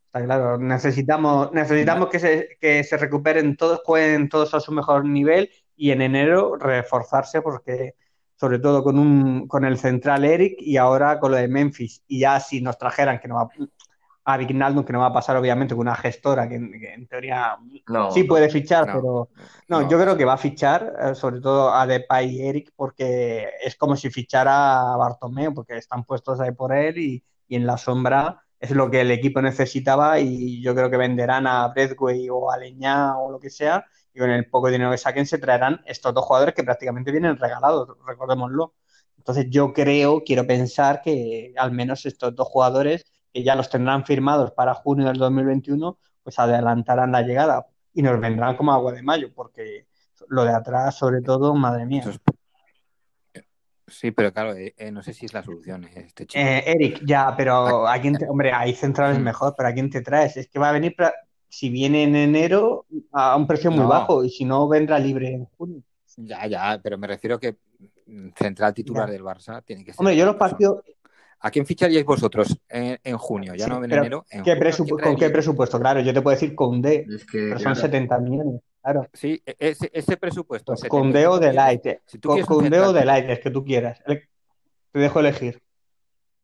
Está claro. Necesitamos, necesitamos que se, que se recuperen todos, jueguen todos a su mejor nivel y en enero reforzarse porque sobre todo con un con el central Eric y ahora con lo de Memphis y ya si nos trajeran que no va a Vignaldo, que no va a pasar obviamente con una gestora que, en teoría sí puede fichar, pero no, yo creo que va a fichar, eh, sobre todo a Depay y Eric, porque es como si fichara a Bartomeu, porque están puestos ahí por él y, en la sombra es lo que el equipo necesitaba y yo creo que venderán a Bradway o a Leñá o lo que sea y con el poco dinero que saquen se traerán estos dos jugadores que prácticamente vienen regalados, recordémoslo. Entonces yo creo, quiero pensar que al menos estos dos jugadores que ya los tendrán firmados para junio del 2021, pues adelantarán la llegada y nos vendrán como agua de mayo, porque lo de atrás, sobre todo, madre mía. Sí, pero claro, eh, eh, no sé si es la solución eh, este chico. Eric, ya, pero ¿a quién hombre, hay centrales mm. mejor, pero ¿a quién te traes? Es que va a venir, si viene en enero, a un precio muy bajo y si no, vendrá libre en junio. Ya, ya, pero me refiero que central titular del Barça tiene que ser. Hombre, yo los partidos, ¿A quién ficharíais vosotros en, junio? Ya no en enero. ¿Con qué presupuesto? Claro, yo te puedo decir con D, pero son 70 millones. Claro. Sí, e, ese, ese presupuesto. con D o de Light. Si con, D o de Light, es que tú quieras. Te dejo elegir. (laughs)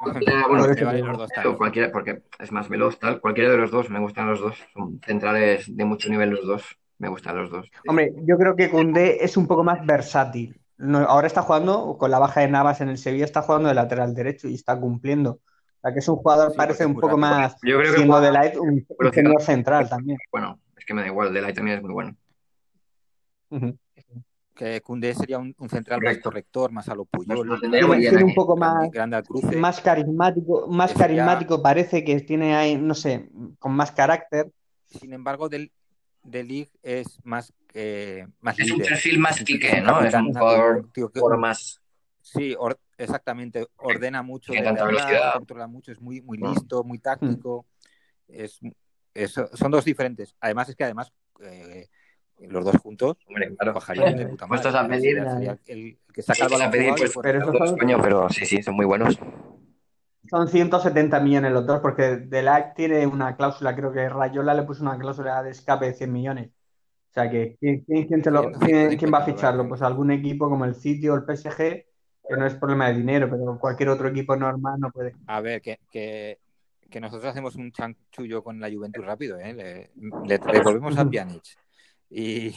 bueno, los dos, cualquiera, porque es más veloz, tal. Cualquiera de los dos, me gustan los dos. Son centrales de mucho nivel los dos. Me gustan los dos. Hombre, yo creo que con D es un poco más versátil ahora está jugando con la baja de Navas en el Sevilla, está jugando de lateral derecho y está cumpliendo. O sea que es un jugador, parece un poco más, yo creo que siendo de Light, un, central también. Bueno, es que me da igual, de Light también es muy bueno. que Cundé sería un, un central más Correcto. corrector, más a lo Puyol, tiene un poco más, cruce. más carismático, más carismático, parece que tiene ahí, no sé, con más carácter. Sin embargo, del, de League es más, eh, más Es un perfil más un ¿no? Es un nato, jugador, un tío que- jugador más. Sí, or- exactamente. Ordena mucho, controla mucho, es muy, muy Mm. listo, muy táctico. Es, es- son dos diferentes. Además, es que además eh, los dos juntos Hombre, claro. bajarían de puta madre. Puestos a pedir, el, el que saca el a pedir, pues, fuera. Pero esos son, pero sí, sí, son muy buenos. son 170 millones los dos, porque Delac tiene una cláusula, creo que Rayola le puso una cláusula de escape de 100 millones. O sea que, ¿quién, quién- te lo- quién- quién va a 150 ficharlo? Pues algún equipo como el City o el PSG, que no es problema de dinero, pero cualquier otro equipo normal no puede. A ver, que, que, que nosotros hacemos un chanchullo con la Juventus rápido, ¿eh? Le, le devolvemos a (laughs) Pjanic y,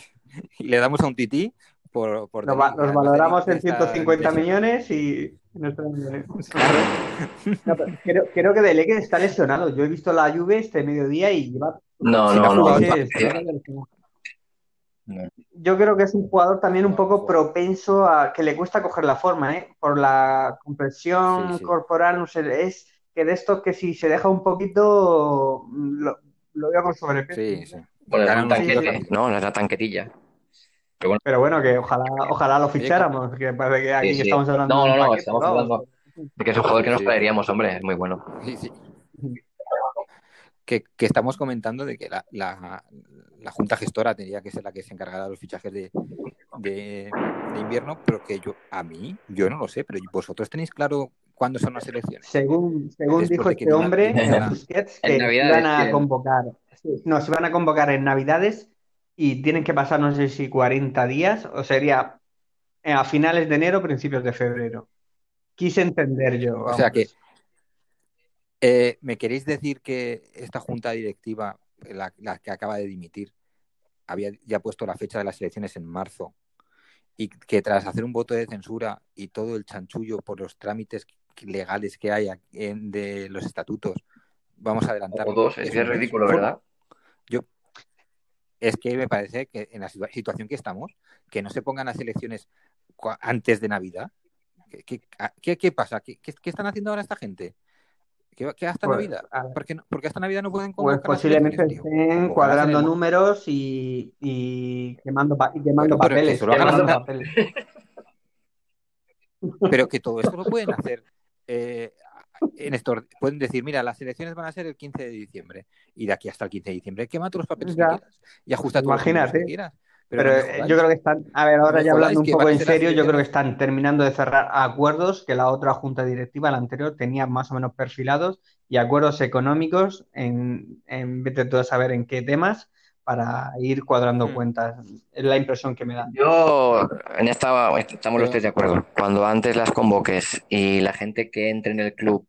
y le damos a un tití por, por va- Además, valoramos en está 150 lesionado. millones y no está bien. (laughs) No, pero creo, creo que Dele que está lesionado. Yo he visto la Juve este mediodía y lleva No, no no, no. Yo creo que es un jugador también un poco propenso a que le cuesta coger la forma, ¿eh? Por la compresión Sí, sí. corporal, no sé, es que de esto que si se deja un poquito mm, lo, lo veo con sobrepeso. Sí, sí. Bueno, Ganan un tanquete. ¿no? Es la tanquetilla. Pero bueno, que ojalá, ojalá lo ficháramos, que parece que aquí Sí, sí. estamos hablando No, no, no, paquete, estamos hablando de que es un jugador que nos traeríamos, hombre, es muy bueno. Sí, sí. (laughs) Que, que estamos comentando de que la, la, la Junta Gestora tendría que ser la que se encargara de los fichajes de, de, de invierno, pero que yo, a mí, yo no lo sé, pero vosotros tenéis claro cuándo son las elecciones. Según, según Después dijo este hombre, en Busquets, que Navidades iban a convocar, sí, no, se van a convocar en Navidades y tienen que pasar, no sé si 40 días, o sería a finales de enero, principios de febrero. Quise entender yo, O sea que, eh, ¿me queréis decir que esta junta directiva, la, la que acaba de dimitir, había ya puesto la fecha de las elecciones en marzo y que tras hacer un voto de censura y todo el chanchullo por los trámites legales que hay en- de los estatutos, vamos a adelantar O dos, es es ridículo, ¿verdad? Yo es que me parece que en la situa- situación que estamos, que no se pongan las elecciones antes de Navidad. ¿Qué, pasa? ¿Qué, qué- qué están haciendo ahora esta gente? ¿Qué, qué hasta Pues, Navidad? a ver, ¿Por qué, no- por qué hasta Navidad no pueden pues posiblemente estén cuadrando números y, y quemando, pa- y quemando pero que papeles. lo quemando. (laughs) Pero que todo esto lo pueden hacer. eh, en estos, pueden decir, mira, las elecciones van a ser el 15 de diciembre y de aquí hasta el 15 de diciembre quema todos los papeles Ya. que quieras y ajusta números Imagínate. que quieras. Pero eh, yo creo que están, a ver, ahora ya hablando un poco a en serio, yo creo que están terminando de cerrar acuerdos que la otra junta directiva, la anterior, tenía más o menos perfilados y acuerdos económicos en, en vez de todo saber en qué temas para ir cuadrando Hmm. cuentas. Es la impresión que me da. Yo, en esta, estamos los tres de acuerdo. Cuando antes las convoques y la gente que entre en el club,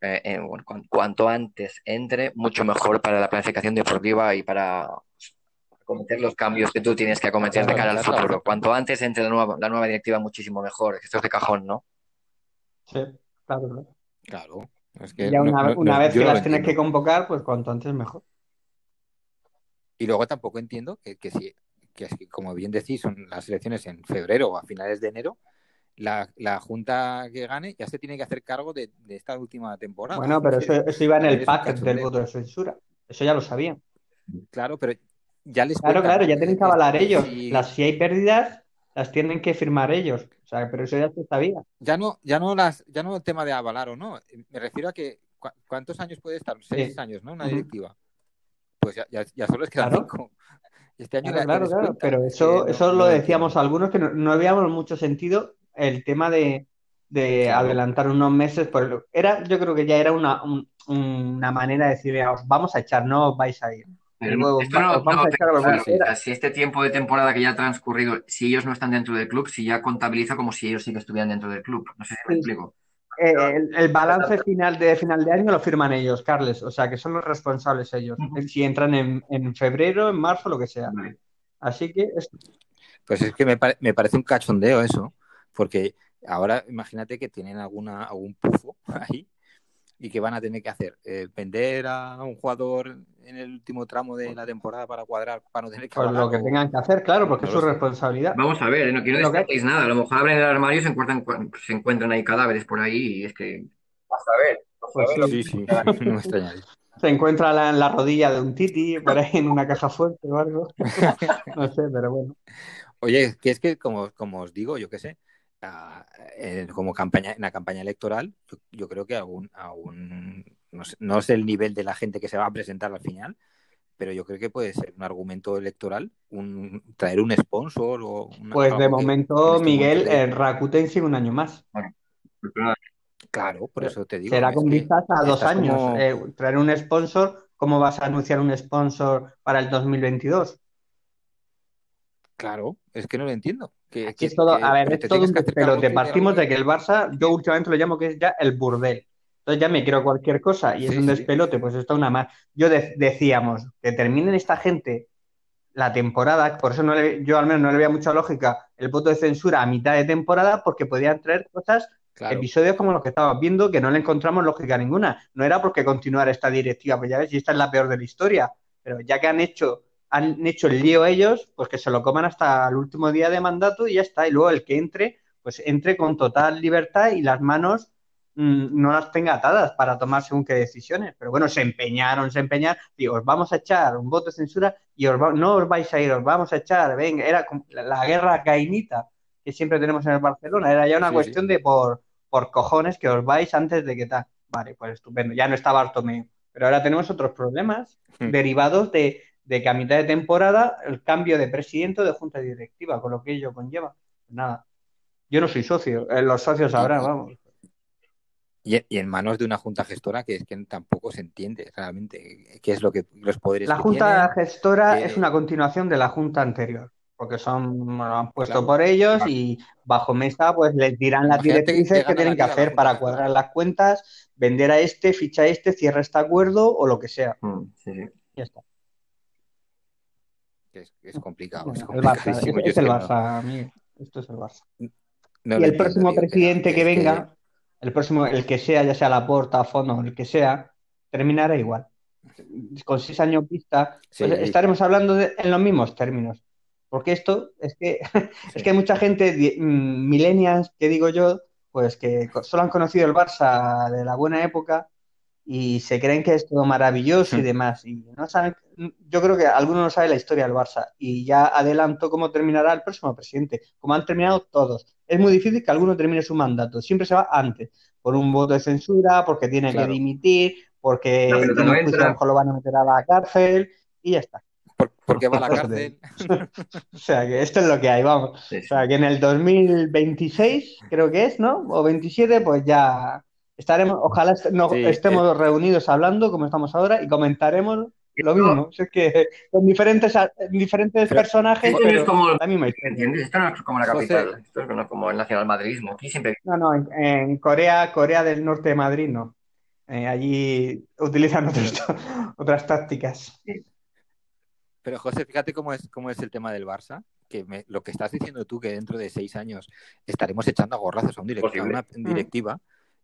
eh, eh, bueno, cuanto antes entre, mucho mejor para la planificación deportiva y para acometer los cambios que tú tienes que acometer de cara al futuro. Cuanto antes entre la nueva, la nueva directiva, muchísimo mejor. Esto es de cajón, ¿no? Sí, claro, claro. Claro. Es Y que ya una, no- una no- vez que las tienes que convocar, pues cuanto antes mejor. Y luego tampoco entiendo que, que si, que es que, como bien decís, son las elecciones en febrero o a finales de enero, la, la junta que gane ya se tiene que hacer cargo de, de esta última temporada. Bueno, pero eso, eso iba en el pack del voto de censura. Eso ya lo sabían. Claro, pero ya les Claro, cuentan, claro, ya eh, tienen que que- avalar que ellos. si- Las, si hay pérdidas, las tienen que firmar ellos. O sea, pero eso ya se sabía. Ya no, ya no las, ya no el tema de avalar o no. Me refiero a que ¿cu- ¿cuántos años puede estar? Seis Sí. años, ¿no? Una directiva. Pues ya, ya, ya solo les quedan Claro. cinco. (laughs) Este año Claro, claro, claro. Pero Es eso, que eso no lo decíamos algunos que no, veíamos mucho sentido el tema de, de Claro. adelantar unos meses. Por, era, yo creo que ya era una, un- una manera de decir, "Os vamos a echar, no os vais a ir. Pero Y luego esto no, os vamos no a te- echar a los claro, buenos. Era- o sea, si este tiempo de temporada que ya ha transcurrido, si ellos no están dentro del club, si ya contabiliza como si ellos sí que estuvieran dentro del club. No sé si me Sí. explico. Eh, el, el balance final de final de año lo firman ellos, Carles. O sea, que son los responsables ellos. Si entran en, en febrero, en marzo, lo que sea. Vale. Así que es- Pues es que me, pare- me parece un cachondeo eso, porque ahora imagínate que tienen alguna, algún pufo (laughs) ahí y que van a tener que hacer Eh, vender a un jugador en el último tramo de la temporada para cuadrar, para no tener que Pues lo que tengan que hacer, claro, porque No es su sé. responsabilidad. Vamos a ver, no, que no que- nada. A lo mejor abren el armario y se encuentran, se encuentran ahí cadáveres por ahí y es que... Vas a ver. vas a Pues ver Sí, que- sí, no me extrañaría. Se encuentra la, la rodilla de un Titi por ahí en una caja fuerte o algo. (laughs) No sé, pero bueno. Oye, que es que, como, como os digo, yo qué sé, ah, eh, como campaña, en la campaña electoral, yo, yo creo que aún, aún no, sé, no sé el nivel de la gente que se va a presentar al final, pero yo creo que puede ser un argumento electoral, un, traer un sponsor o una- Pues de que- momento, en este Miguel, momento que- en Rakuten sigue un año más. Claro, por eso te digo. Será es con que vistas a dos años. como- Eh, traer un sponsor, ¿cómo vas a anunciar un sponsor para el 2022? Claro, es que no lo entiendo. Que, Aquí es todo, a ver, que es te todo un que de Partimos de que el Barça, yo últimamente lo llamo que es ya el burdel. Entonces ya me quiero cualquier cosa y es un sí. despelote, pues está una más. Yo de- decíamos que terminen esta gente la temporada, por eso no le- yo al menos no le veía mucha lógica el voto de censura a mitad de temporada, porque podían traer cosas, Claro. episodios como los que estábamos viendo, que no le encontramos lógica ninguna. No era porque continuara esta directiva, pues ya ves, y esta es la peor de la historia. Pero ya que han hecho, han hecho el lío ellos, pues que se lo coman hasta el último día de mandato y ya está. Y luego el que entre, pues entre con total libertad y las manos no las tenga atadas para tomar según qué decisiones. Pero bueno, se empeñaron, se empeñaron. Digo, os vamos a echar un voto de censura y os va- no os vais a ir, os vamos a echar. Venga, era la, la guerra cainita que siempre tenemos en el Barcelona. Era ya una Sí, cuestión de por, por cojones que os vais antes de que tal. Vale, pues estupendo. Ya no está Bartomeu. Pero ahora tenemos otros problemas Hmm. derivados de, de que a mitad de temporada el cambio de presidente o de junta directiva, con lo que ello conlleva. Nada. Yo no soy socio, eh, los socios sabrán, vamos. Y, y en manos de una junta gestora que es que tampoco se entiende realmente qué es lo que los poderes La que junta tienen. gestora que- es una continuación de la junta anterior, porque son, bueno, lo han puesto Claro. por ellos y bajo mesa pues les dirán las Imagínate directrices que tienen que hacer para cuadrar las cuentas, vender a este, ficha a este, cierra este acuerdo o lo que sea. Mm, sí, sí. Ya está. es, complicado. Es El Barça, es, el no- Barça. Esto es el Barça. no y el entiendo, próximo tío, presidente que venga, el próximo, el que sea, ya sea Laporta, Fono, el que sea, terminará igual. Con seis años vista, Sí, pues estaremos hablando de- en los mismos términos. Porque esto es que Sí. (laughs) es que hay mucha gente, mm, millennials, que digo yo, pues que solo han conocido el Barça de la buena época y se creen que es todo maravilloso y demás. Y no saben, yo creo que alguno no sabe la historia del Barça y ya adelanto cómo terminará el próximo presidente, como han terminado todos. Es muy difícil que alguno termine su mandato, siempre se va antes, por un voto de censura, porque tiene Claro. que dimitir, porque no entra. a lo mejor lo van a meter a la cárcel y ya está. ¿Por, por qué va a la cárcel? (laughs) O sea, que esto es lo que hay, vamos. Sí, O sea, que en el 2026, creo que es, ¿no? O 27, pues ya estaremos, ojalá est- no- Sí, estemos reunidos hablando como estamos ahora y comentaremos lo mismo. Si es que con diferentes, diferentes Pero- personajes, Esto no es como, la misma historia. ¿entiendes? Esto no es como la capital, esto es no como el nacionalmadridismo. Aquí siempre No, no, en, en Corea, Corea del Norte de Madrid, no. Eh, allí utilizan otros- otras tácticas. Pero José, fíjate cómo es, cómo es el tema del Barça, que me- lo que estás diciendo tú, que dentro de seis años estaremos echando a gorrazos a, un direct- a Posible. una directiva,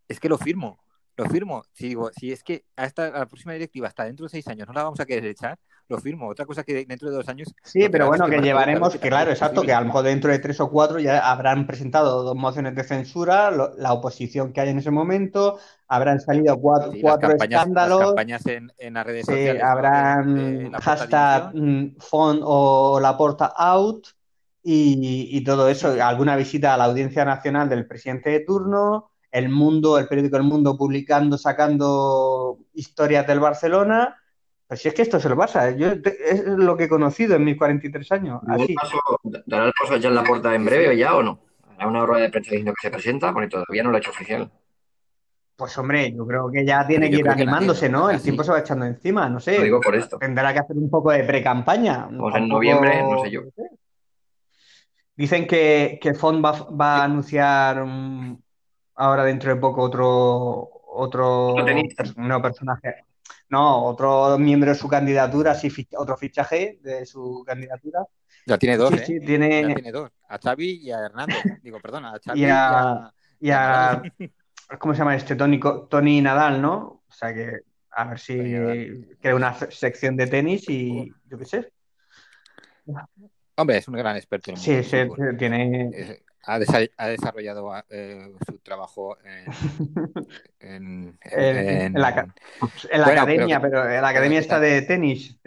es que lo firmo, lo firmo. Si digo, si es que a esta, a la próxima directiva hasta dentro de seis años no la vamos a querer echar, lo firmo. Otra cosa que dentro de dos años... Sí, pero bueno, que llevaremos, que claro, exacto, que a lo mejor dentro de tres o cuatro ya habrán presentado dos mociones de censura, lo- la oposición que hay en ese momento, habrán salido cuatro, Sí, las cuatro las escándalos, campañas en, en las redes sí, sociales. ¿no? habrán de- de la hashtag dimisión. mm, font o la porta out y, y todo eso, alguna visita a la Audiencia Nacional del presidente de turno, El Mundo, el periódico El Mundo publicando, sacando historias del Barcelona. Pues si es que esto es el Barça, yo es lo que he conocido en mis 43 años, ¿Dará el así. paso, dará el paso ya en la puerta en breve o ya o no? ¿Hará una rueda de prensa diciendo que se presenta? Porque todavía no lo ha hecho oficial. Pues hombre, yo creo que ya tiene que ir animándose, ¿no? El tiempo se va echando encima, no sé. Lo digo por esto. Tendrá que hacer un poco de pre-campaña. Estamos en noviembre, no sé yo. Dicen que, que Font va, va a anunciar mm, ahora dentro de poco otro otro no, personaje. No, otro miembro de su candidatura, sí, fich- otro fichaje de su candidatura. Ya tiene dos, Sí, ¿eh? sí, Ya tiene dos. A Xavi y a Hernández. Digo, perdona, a Xavi Y y a- a... y a (laughs) ¿cómo se llama este? Tony, Tony Nadal, ¿no? O sea que A ver si crea una sección de tenis y yo qué sé. Hombre, es un gran experto en Sí, sí, tiene. Ha, desarrollado eh, su trabajo en, (laughs) en, la, academia, pero, en la academia está de tenis.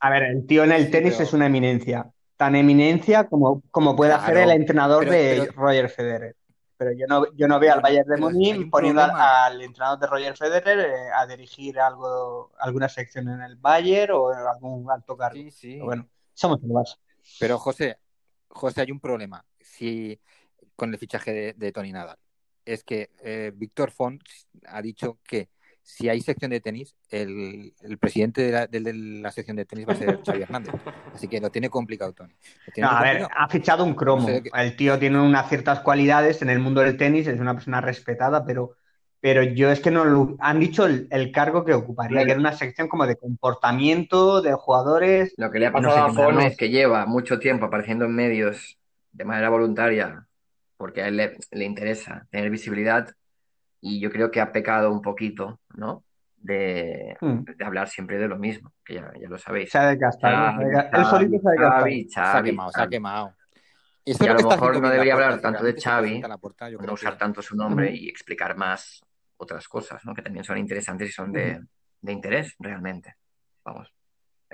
a ver, el tío en el tenis es una eminencia. Tan eminencia como, como puede hacer el entrenador de Roger Federer. Pero yo no, yo no veo al Bayern de Múnich poniendo al, entrenador de Roger Federer eh, a dirigir algo, alguna sección en el Bayern o en algún alto cargo. Sí, sí. bueno, somos el Barça. Pero José, José, hay un problema si, con el fichaje de, Tony Nadal. Es que eh, Víctor Font ha dicho que si hay sección de tenis, el, presidente de la, sección de tenis va a ser Xavi Hernández. Así que lo tiene complicado, Tony. a ver, ha fichado un cromo. El tío tiene unas ciertas cualidades en el mundo del tenis, es una persona respetada, pero pero yo es que no lo, han dicho el, cargo que ocuparía, que era una sección como de comportamiento de jugadores. Lo que le ha pasado a Fon es que lleva mucho tiempo apareciendo en medios de manera voluntaria, porque a él le, interesa tener visibilidad, y yo creo que ha pecado un poquito, ¿no? De, hmm. hablar siempre de lo mismo, que ya, lo sabéis. Se ha desgastado. Él solito se ha desgastado. se ha quemado, se ha quemado. Y, a lo mejor no debería hablar tanto de Xavi, no usar tanto su nombre y explicar más otras cosas, ¿no? Que también son interesantes y son de, interés realmente. Vamos.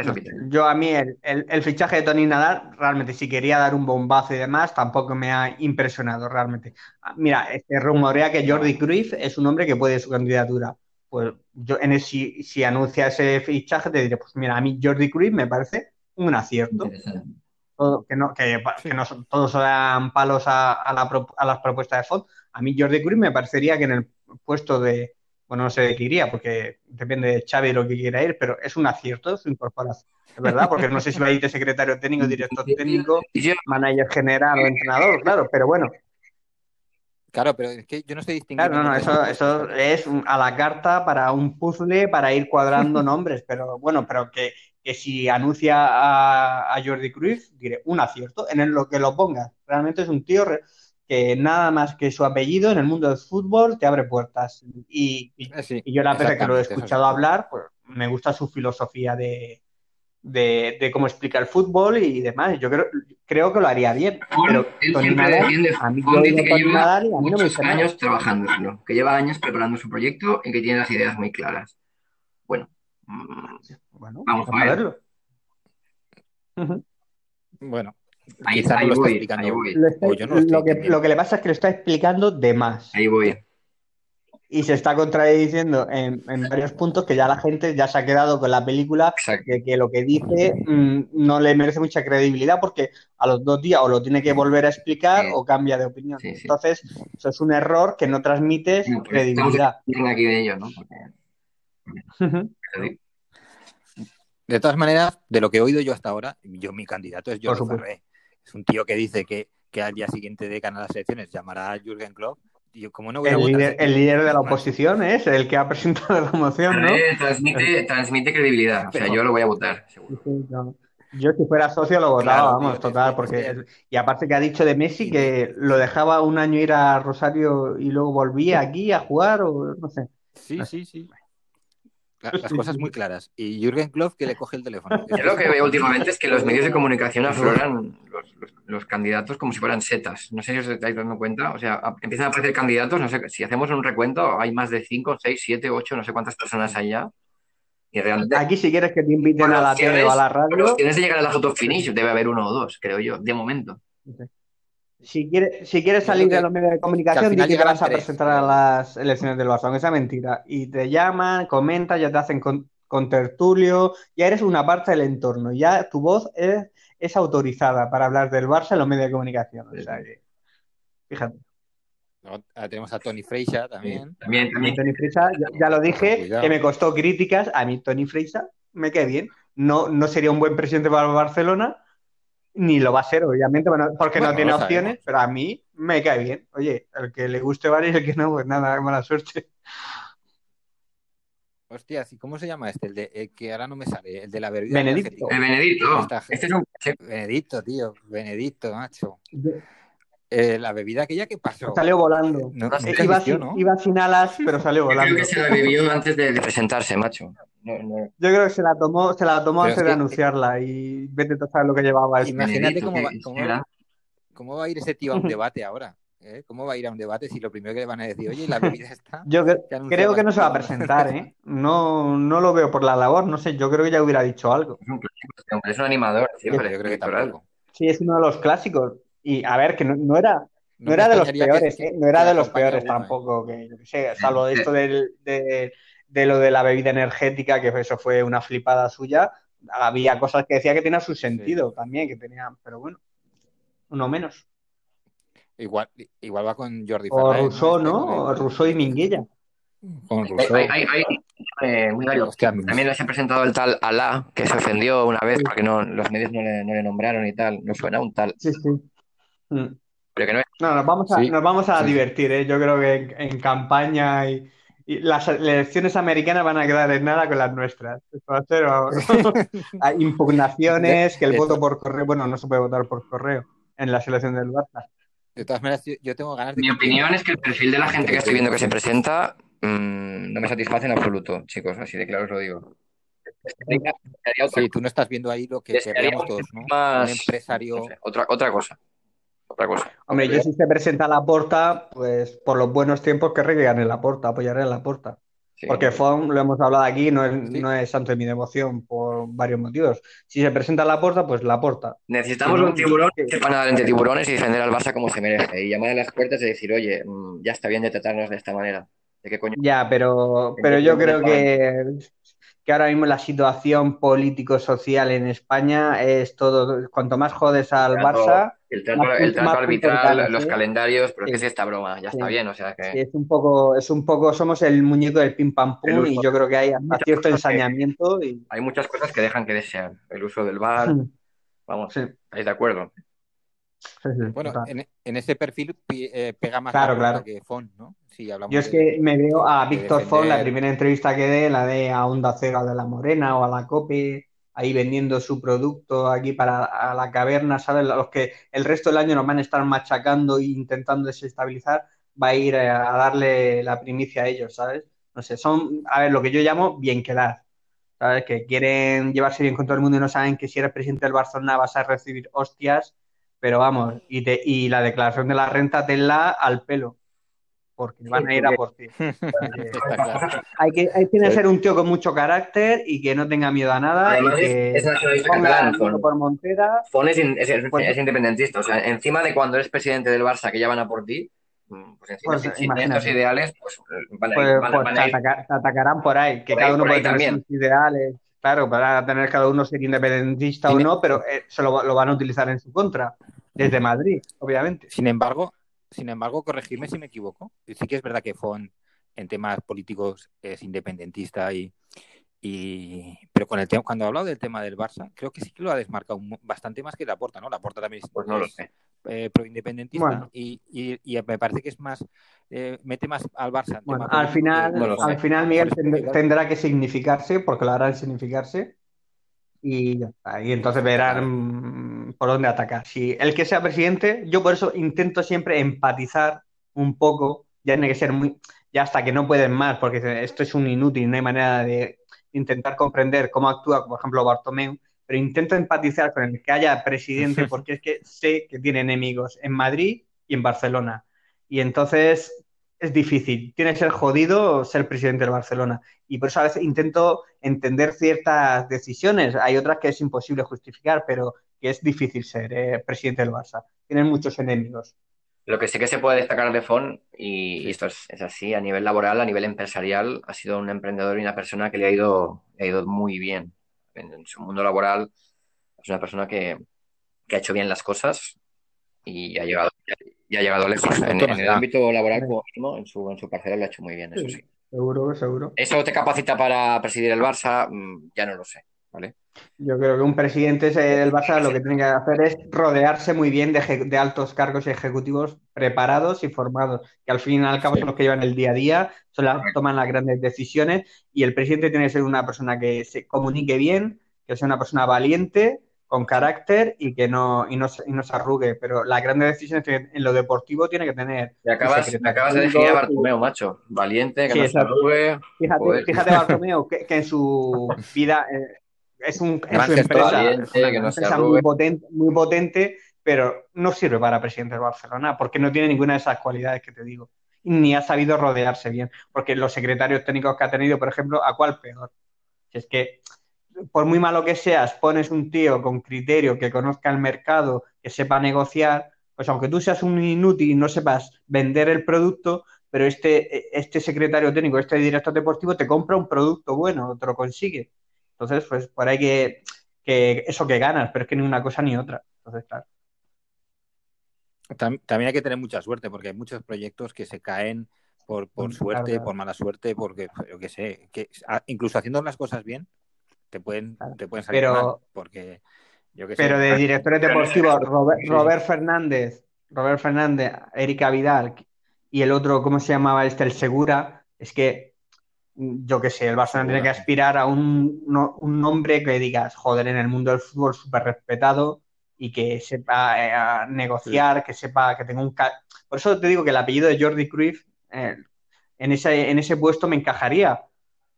Eso Yo a mí el, fichaje de Tony Nadal, realmente si quería dar un bombazo y demás, tampoco me ha impresionado realmente. Ah, mira, este rumorea que Jordi Cruyff es un hombre que puede su candidatura. Pues yo en si, si, anuncia ese fichaje te diré, pues mira, a mí Jordi Cruyff me parece un acierto. que no, que, no todos dan palos a, a, las propuestas de Font. A mí Jordi Cruyff me parecería que en el puesto de, bueno, no sé de qué iría, porque depende de Xavi lo que quiera ir, pero es un acierto su incorporación, es verdad, porque no sé si va a ir de secretario técnico, director (laughs) técnico, manager general o entrenador, claro, pero bueno. Claro, pero es que yo no estoy distinguiendo. Claro, no, no, eso, eso es a la carta para un puzzle para ir cuadrando (laughs) nombres, pero bueno, pero que, que si anuncia a, a, Jordi Cruz, diré un acierto en lo que lo ponga. Realmente es un tío que nada más que su apellido en el mundo del fútbol te abre puertas. Y, eh, yo la vez que lo he escuchado hablar, pues me gusta su filosofía de, de, cómo explica el fútbol y demás. Yo creo, creo que lo haría bien. pero él siempre defiende a mí dice que lleva muchos años trabajándoselo, que lleva años preparando su proyecto y que tiene las ideas muy claras. Bueno, mm, bueno vamos a verlo. Bueno, Ahí, lo voy, lo, que, lo, que, le pasa es que lo está explicando de más. Ahí voy. Y se está contradiciendo en, varios puntos que ya la gente ya se ha quedado con la película que, que, lo que dice mm, no le merece mucha credibilidad porque a los dos días o lo tiene que volver a explicar o cambia de opinión. Entonces, eso es un error que no transmite pues, credibilidad. Aquí de ello, ¿no? De todas maneras, de lo que he oído yo hasta ahora, yo mi candidato es Jorge Ferré es un tío que dice que, que al día siguiente de ganar las elecciones llamará a Jürgen Klopp. Yo, como no el, líder, el líder de la oposición es el que ha presentado la moción, ¿no? Transmite, transmite credibilidad. O sea, yo lo voy a votar, Yo si fuera socio lo votaba, vamos, total, porque y aparte que ha dicho de Messi que lo dejaba un año ir a Rosario y luego volvía aquí a jugar o no sé. Sí, sí, sí. Las cosas muy claras. Y Jürgen Klopp que le coge el teléfono. (laughs) Yo lo que veo últimamente es que los medios de comunicación afloran los, candidatos como si fueran setas. No sé si os estáis dando cuenta. O sea, empiezan a aparecer candidatos. No sé, si hacemos un recuento, hay más de 5, 6, 7, 8, no sé cuántas personas hay ya. Y realmente, Aquí si quieres que te inviten a la tele o a la radio. tienes de llegar a la foto finish, debe haber uno o dos, creo yo, de momento. Si quieres, si quieres salir de los medios de comunicación, di que te vas a presentar a las elecciones del Barça, aunque sea mentira. Y te llaman, comentas, ya te hacen con, tertulio, ya eres una parte del entorno, ya tu voz es, es autorizada para hablar del Barça en los medios de comunicación. O sea fíjate. tenemos a Tony Freixa también. También, también. Tony Freixa, ya, lo dije, que me costó críticas. A mí Tony Freixa me queda bien. No, no sería un buen presidente para Barcelona, ni lo va a ser, obviamente, porque no tiene opciones, pero a mí me cae bien. Oye, el que le guste vale y el que no, pues nada, mala suerte. Hostia, ¿cómo se llama este? El de que ahora no me sale, el de la bebida. Benedicto. El Benedicto. Este Benedicto, tío, Benedicto, macho. Eh, la bebida aquella que pasó. Salió volando. No, No, nunca iba, existió, sin, ¿no? iba sin alas, pero salió Yo creo volando. que se la bebió antes de, de presentarse, macho. No, no. Yo creo que se la tomó, se la tomó Pero antes es de que- anunciarla y vete a saber lo que llevaba eso. Imagínate cómo va, cómo, cómo va a ir ese tío a un debate ahora. ¿eh? ¿Cómo va a ir a un debate si lo primero que le van a decir, oye, la bebida está? (laughs) Yo que creo que no se va a Barcelona"? (laughs) presentar, ¿eh? No, no lo veo por la labor, no sé, yo creo que ya hubiera dicho algo. Es un clásico, este es un animador, siempre. Yo creo que tampoco. Sí, es uno de los clásicos. Y a ver, que no, no era, no era de los que- peores, que- ¿eh? No era que de los peores ¿eh? tampoco, que yo qué sé, salvo de esto del- de, de lo de la bebida energética, que eso fue una flipada suya. Había cosas que decía que tenía su sentido también, que tenía, pero bueno, uno menos. Igual, igual va con Jordi O Fernández, Rousseau, Este, ¿no? con el- O Rousseau y Minguella. Con Rousseau. hay, hay, hay, eh, muy varios. Hostia, También les he presentado el tal Alá, que se ofendió una vez porque no, los medios no le, no le nombraron y tal. No suena un tal. Sí, sí. Mm. Pero que no es. No, nos vamos a, Sí, nos vamos a sí. divertir, ¿eh? Yo creo que en, en campaña y, y las elecciones americanas van a quedar en nada con las nuestras. Esto va a ser, vamos, (laughs) hay impugnaciones, que el voto to- por correo, bueno, no se puede votar por correo en la selección del Barça. De todas maneras, yo, yo tengo ganas de Mi opinión es que el perfil de la gente que estoy viendo que se presenta mm, no me satisface en absoluto, chicos, así de claro os lo digo. Sí, tú no estás viendo ahí lo que todos, ¿no? más- Un empresario. no sé, otra, otra cosa. Otra cosa. Hombre, yo si se presenta la porta, pues por los buenos tiempos querré que gane la porta, apoyaré a la porta. Sí. Porque Fon, lo hemos hablado aquí, no es, Sí. no es santo de mi devoción por varios motivos. Si se presenta la porta, pues la porta. Necesitamos no, un tiburón que- que sepa nadar entre tiburones y defender al Barça como se merece. Y llamar a las puertas y decir, oye, mm, ya está bien de tratarnos de esta manera. ¿De qué coño? Ya, pero, pero yo creo que, que ahora mismo la situación político-social en España es todo. Cuanto más jodes al trato- Barça, El trato, más el trato más arbitral, los calendarios, pero es que Sí. es esta broma, ya Sí. está bien, o sea que... es un poco, es un poco, somos el muñeco del pim pam pum y yo creo que hay hasta cierto que- ensañamiento y Hay muchas cosas que dejan que desear. El uso del bar, (laughs) vamos, sí, ¿estáis de acuerdo? Sí, sí, Bueno, en, en ese perfil eh, pega más Claro, la claro. que Fon, ¿no? Si hablamos Yo es de- que me veo a de Víctor Font, la defender- primera entrevista que dé, la de a Onda Cero de la Morena o a la COPE, ahí vendiendo su producto aquí para a la caverna, ¿sabes? Los que el resto del año nos van a estar machacando e intentando desestabilizar, va a ir a, a darle la primicia a ellos, ¿sabes? No sé, son, a ver, lo que yo llamo bien quedar, ¿sabes? Que quieren llevarse bien con todo el mundo y no saben que si eres presidente del Barcelona vas a recibir hostias, pero vamos, y, te, y la declaración de la renta tenla al pelo, porque van a ir a por ti. (laughs) Claro. Hay que, hay que ser un tío con mucho carácter y que no tenga miedo a nada Además y que es, es catalán, Fon. por Montera. Fon es, in- es- es- Pues- es independentista, o sea, encima de cuando eres presidente del Barça que ya van a por ti, mm, pues encima Pues, si- estos ideales, pues van a ir, Pues, van a- pues van te, a ir- ataca- te atacarán por ahí, que Por ahí- cada uno puede tener también. sus ideales, claro, para tener cada uno ser independentista o no, pero eh, se lo, lo van a utilizar en su contra, desde Madrid, obviamente. Sin embargo, sin embargo, corregirme si me equivoco. Sí que es verdad que Fon en temas políticos es independentista y, y pero con el tema cuando ha hablado del tema del Barça, creo que sí que lo ha desmarcado un- bastante más que la Porta, ¿no? La Porta también es, Pues no lo sé. eh, proindependentista Bueno. y, y, y me parece que es más eh, mete más al Barça. en Bueno, tema al final, no al final Miguel tend- tendrá que significarse, porque lo harán significarse, y ya está. Y entonces verán mm, por dónde atacar. Si el que sea presidente, yo por eso intento siempre empatizar un poco, ya tiene que ser muy, ya hasta que no pueden más, porque esto es un inútil, no hay manera de intentar comprender cómo actúa, por ejemplo, Bartomeu, pero intento empatizar con el que haya presidente, (laughs) porque es que sé que tiene enemigos en Madrid y en Barcelona. Y entonces es difícil, tiene que ser jodido ser presidente del Barcelona. Y por eso a veces intento entender ciertas decisiones. Hay otras que es imposible justificar, pero que es difícil ser eh, presidente del Barça. Tienen muchos enemigos. Lo que sí que se puede destacar de Fon, y, y esto es, es así, a nivel laboral, a nivel empresarial, ha sido un emprendedor y una persona que le ha ido, le ha ido muy bien en, en su mundo laboral. Es una persona que, que ha hecho bien las cosas y ha llegado, y ha llegado lejos. En, en el ámbito laboral, como mínimo, en su, en su parcela lo ha hecho muy bien, eso sí. Seguro, seguro. ¿Eso te capacita para presidir el Barça? Mm, Ya no lo sé, ¿vale? Yo creo que un presidente del Barça lo que tiene que hacer es rodearse muy bien de, altos cargos ejecutivos preparados y formados, que al fin y al cabo Sí. son los que llevan el día a día, son las que toman las grandes decisiones y el presidente tiene que ser una persona que se comunique bien, que sea una persona valiente, con carácter y que no, y no, y no se arrugue. Pero las grandes decisiones en lo deportivo tiene que tener. Me acabas, me acabas de definir a Bartomeu, macho. Valiente, que no se arrugue. Fíjate, fíjate Bartomeu, que, que, en su (laughs) vida eh, es, un, en su empresa, valiente, una, no empresa muy, potente, muy potente, pero no sirve para presidente de Barcelona porque no tiene ninguna de esas cualidades que te digo. Ni ha sabido rodearse bien. Porque los secretarios técnicos que ha tenido, por ejemplo, ¿a cuál peor? Si es que por muy malo que seas, pones un tío con criterio que conozca el mercado, que sepa negociar, pues aunque tú seas un inútil y no sepas vender el producto, pero este, este secretario técnico, este director deportivo te compra un producto bueno, te lo consigue. Entonces, pues por ahí que, que eso que ganas, pero es que ni una cosa ni otra. Entonces, claro. También hay que tener mucha suerte porque hay muchos proyectos que se caen por, por suerte, por mala suerte, porque yo qué sé, que incluso haciendo las cosas bien, te pueden, te pueden salir pero, mal, porque yo que Pero de directores deportivos, Robert, Fernández, Robert Fernández, Erika Vidal y el otro, ¿cómo se llamaba este? El Segura, es que yo qué sé, el Barcelona tiene que aspirar a un, un, nombre que digas, joder, en el mundo del fútbol súper respetado y que sepa eh, negociar, que sepa que tenga un... Por eso te digo que el apellido de Jordi Cruyff eh, en, ese, en ese puesto me encajaría,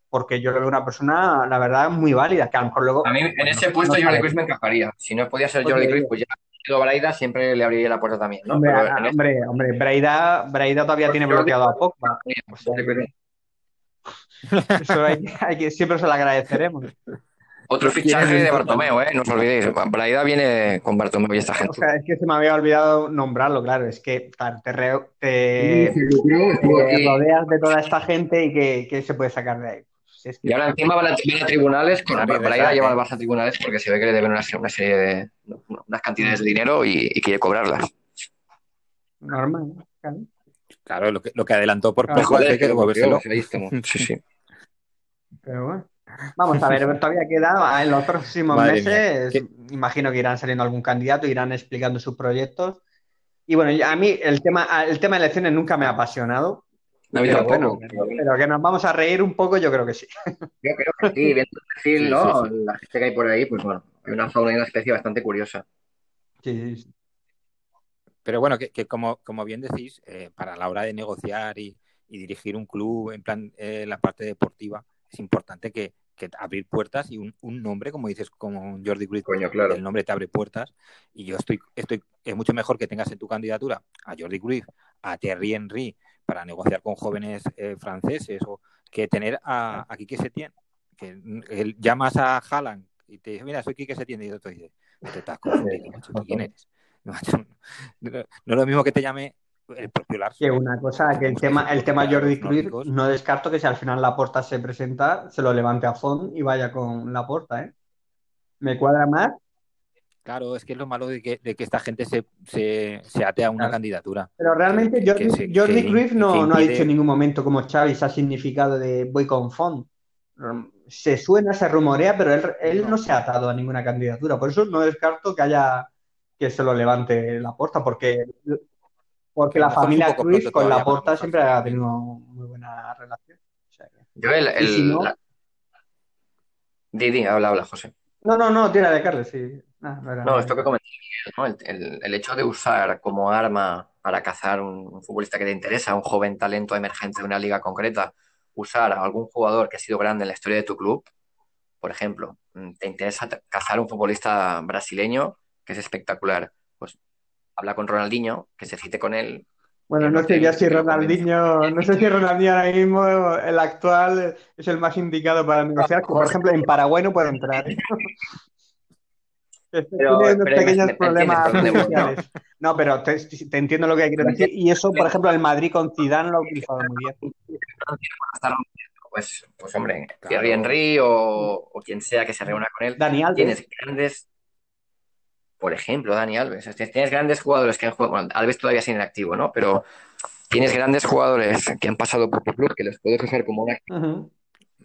porque yo lo veo una persona, la verdad, muy válida, que a lo mejor luego... A mí en ese puesto Jordi Cruz me encajaría. Si no podía ser Jordi Cruz, pues ya Braida, siempre le abriría la puerta también, ¿no? Hombre, Pero hombre, este... hombre, Braida, Braida todavía pues tiene bloqueado a Pogba. Pues, (laughs) eso hay, hay que, siempre se lo agradeceremos. Otro fichaje de Bartomeu, ¿eh? No os olvidéis. Braida viene con Bartomeu y esta gente. O sea, es que se me había olvidado nombrarlo, claro. Es que claro, te, re, te, sí, sí, te rodeas de toda esta gente y que, que se puede sacar de ahí. Es que... Y ahora encima van a, van a tribunales, con Braida lleva al Barça a tribunales porque se ve que le deben una, una serie de unas cantidades de dinero y, y quiere cobrarlas. Normal, claro. Claro, lo que, lo que adelantó por poco hay que devolvérselo. (laughs) Sí, sí. Pero bueno. Vamos a ver, todavía queda en los próximos Madre meses. Mía. Imagino que irán saliendo algún candidato, irán explicando sus proyectos. Y bueno, a mí el tema, el tema de elecciones nunca me ha apasionado. Pero, bueno, pero, que nos vamos a reír un poco, yo creo que sí. Yo creo que sí, viendo el perfil, ¿no? Sí, sí. La gente que hay por ahí, pues bueno, hay una fauna y una especie bastante curiosa. Sí, sí. Pero bueno, que, que como, como, bien decís, eh, para la hora de negociar y, y dirigir un club en plan eh, la parte deportiva, es importante que, que abrir puertas y un, un, nombre, como dices, como Jordi Cruz, claro. el nombre te abre puertas. Y yo estoy, estoy, es mucho mejor que tengas en tu candidatura a Jordi Cruz, a Thierry Henry, para negociar con jóvenes eh, franceses o que tener a, a Quique Setién, que él, llamas a Haaland y te dice, mira, soy Quique Setién y yo te dice, te estás confundido, macho, ¿quién eres? (laughs) No, es lo mismo que te llame el propio Larson. Que una cosa, que el tema, el tema Jordi Cruz, no descarto que si al final la porta se presenta, se lo levante a fondo y vaya con la porta, ¿eh? Me cuadra más Claro, es que es lo malo de que, de que esta gente se, se, se, ate a una claro. candidatura. Pero realmente Jordi, se, Jordi Cruyff no, no, ha dicho en ningún momento como Chávez ha significado de voy con Font. Se suena, se rumorea, pero él, él no. no. se ha atado a ninguna candidatura. Por eso no descarto que haya que se lo levante la porta, porque, porque la familia Cruyff con la porta siempre ha tenido muy buena relación. O sea, Yo el, el si no... la... Didi, habla, habla, José. No, no, no, tira de Carles, sí. Ah, no, esto que comenté, ¿no? el, el, el, hecho de usar como arma para cazar un, un, futbolista que te interesa, un joven talento emergente de una liga concreta, usar a algún jugador que ha sido grande en la historia de tu club, por ejemplo, mm, te interesa cazar un futbolista brasileño que es espectacular, pues habla con Ronaldinho, que se cite con él. Bueno, no sé ya si Ronaldinho, no sé si Ronaldinho ahora mismo, el actual, es el más indicado para negociar, por ejemplo en Paraguay no puede entrar. (laughs) ¿eh? Pero, tiene unos pero pequeños me, problemas. No, pero te, te, entiendo lo que quieres decir. Y eso, por ejemplo, el Madrid con Zidane lo ha utilizado muy bien. Pues, pues hombre, claro. Thierry Henry o, o, quien sea que se reúna con él. Dani Alves. Tienes grandes, por ejemplo, Dani Alves. Tienes grandes jugadores que han jugado. Bueno, Alves todavía sigue activo, ¿no? Pero tienes grandes jugadores que han pasado por tu club que los puedes usar como una. Uh -huh.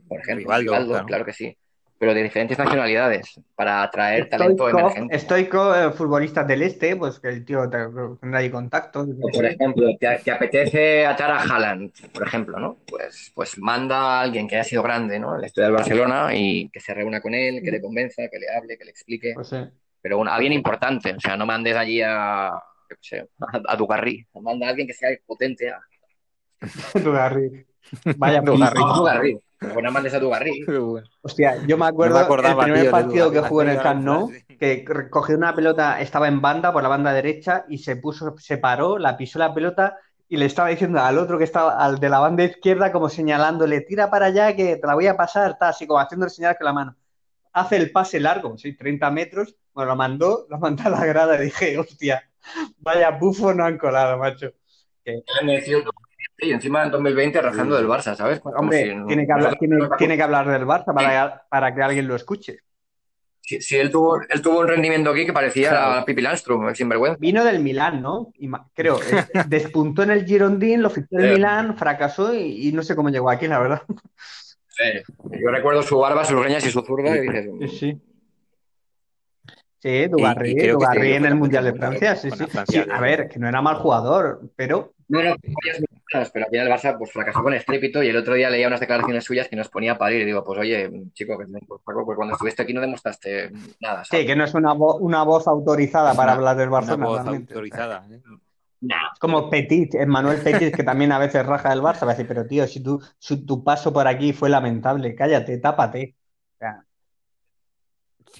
Por ejemplo, Rivaldo, Rivaldo claro. claro que sí pero de diferentes nacionalidades, para atraer estoico, talento emergente. Estoico, eh, futbolista del este, pues que el tío tendrá ahí contacto. O por ejemplo, te, te, apetece atar a Haaland, por ejemplo, ¿no? Pues, pues manda a alguien que haya sido grande, ¿no? En la historia del Barcelona y que se reúna con él, que le convenza, que le hable, que le explique. Pues sí. Pero bueno, alguien importante, o sea, no mandes allí a, qué sé, a, a Dugarry, manda a alguien que sea potente. A... (laughs) Dugarry. Vaya Dugarry. Pues no mandes a Dugarry. (laughs) Hostia, yo me acuerdo No me acordaba, el primer tío, partido que jugué en el Camp Nou, que cogió una pelota, estaba en banda por la banda derecha y se puso, se paró, la pisó la pelota y le estaba diciendo al otro que estaba, al de la banda izquierda, como señalándole, tira para allá que te la voy a pasar, está así como haciéndole señales con la mano. Hace el pase largo, sí, 30 metros, bueno, lo mandó, lo mandó a la grada y dije, hostia, vaya bufo no han colado, macho. Y encima en 2020 rajando del Barça, ¿sabes? Como Hombre, si no- tiene, que hablar, tiene, que hablar del Barça para, para que alguien lo escuche. Si, si él, tuvo, él tuvo un rendimiento aquí que parecía Claro. a Pipi Landstrom, el sinvergüenza. Vino del Milán, ¿no? Creo, eh, (laughs) despuntó en el Girondín, lo fichó el Sí. Milán, fracasó y, y no sé cómo llegó aquí, la verdad. Sí. Yo recuerdo su barba, sus greñas y su zurda y dices... Sí, sí. Dugarry, Y- y en el Mundial de Francia, sí, sí. Francia Sí, a ver, que no era mal jugador, pero No, no, pero en el Barça pues fracasó con estrépito y el otro día leía unas declaraciones suyas que nos ponía a parir y digo, pues oye, chico, que pues, cuando estuviste aquí no demostraste nada, sí, que no es una, vo- una voz autorizada para Una- hablar del Una Barcelona. voz realmente. autorizada. ¿eh? Nah. Es como Petit, Manuel Petit, que también a veces raja del Barça, va a decir, pero tío, si tú, si tu paso por aquí fue lamentable, cállate, tápate. O sea,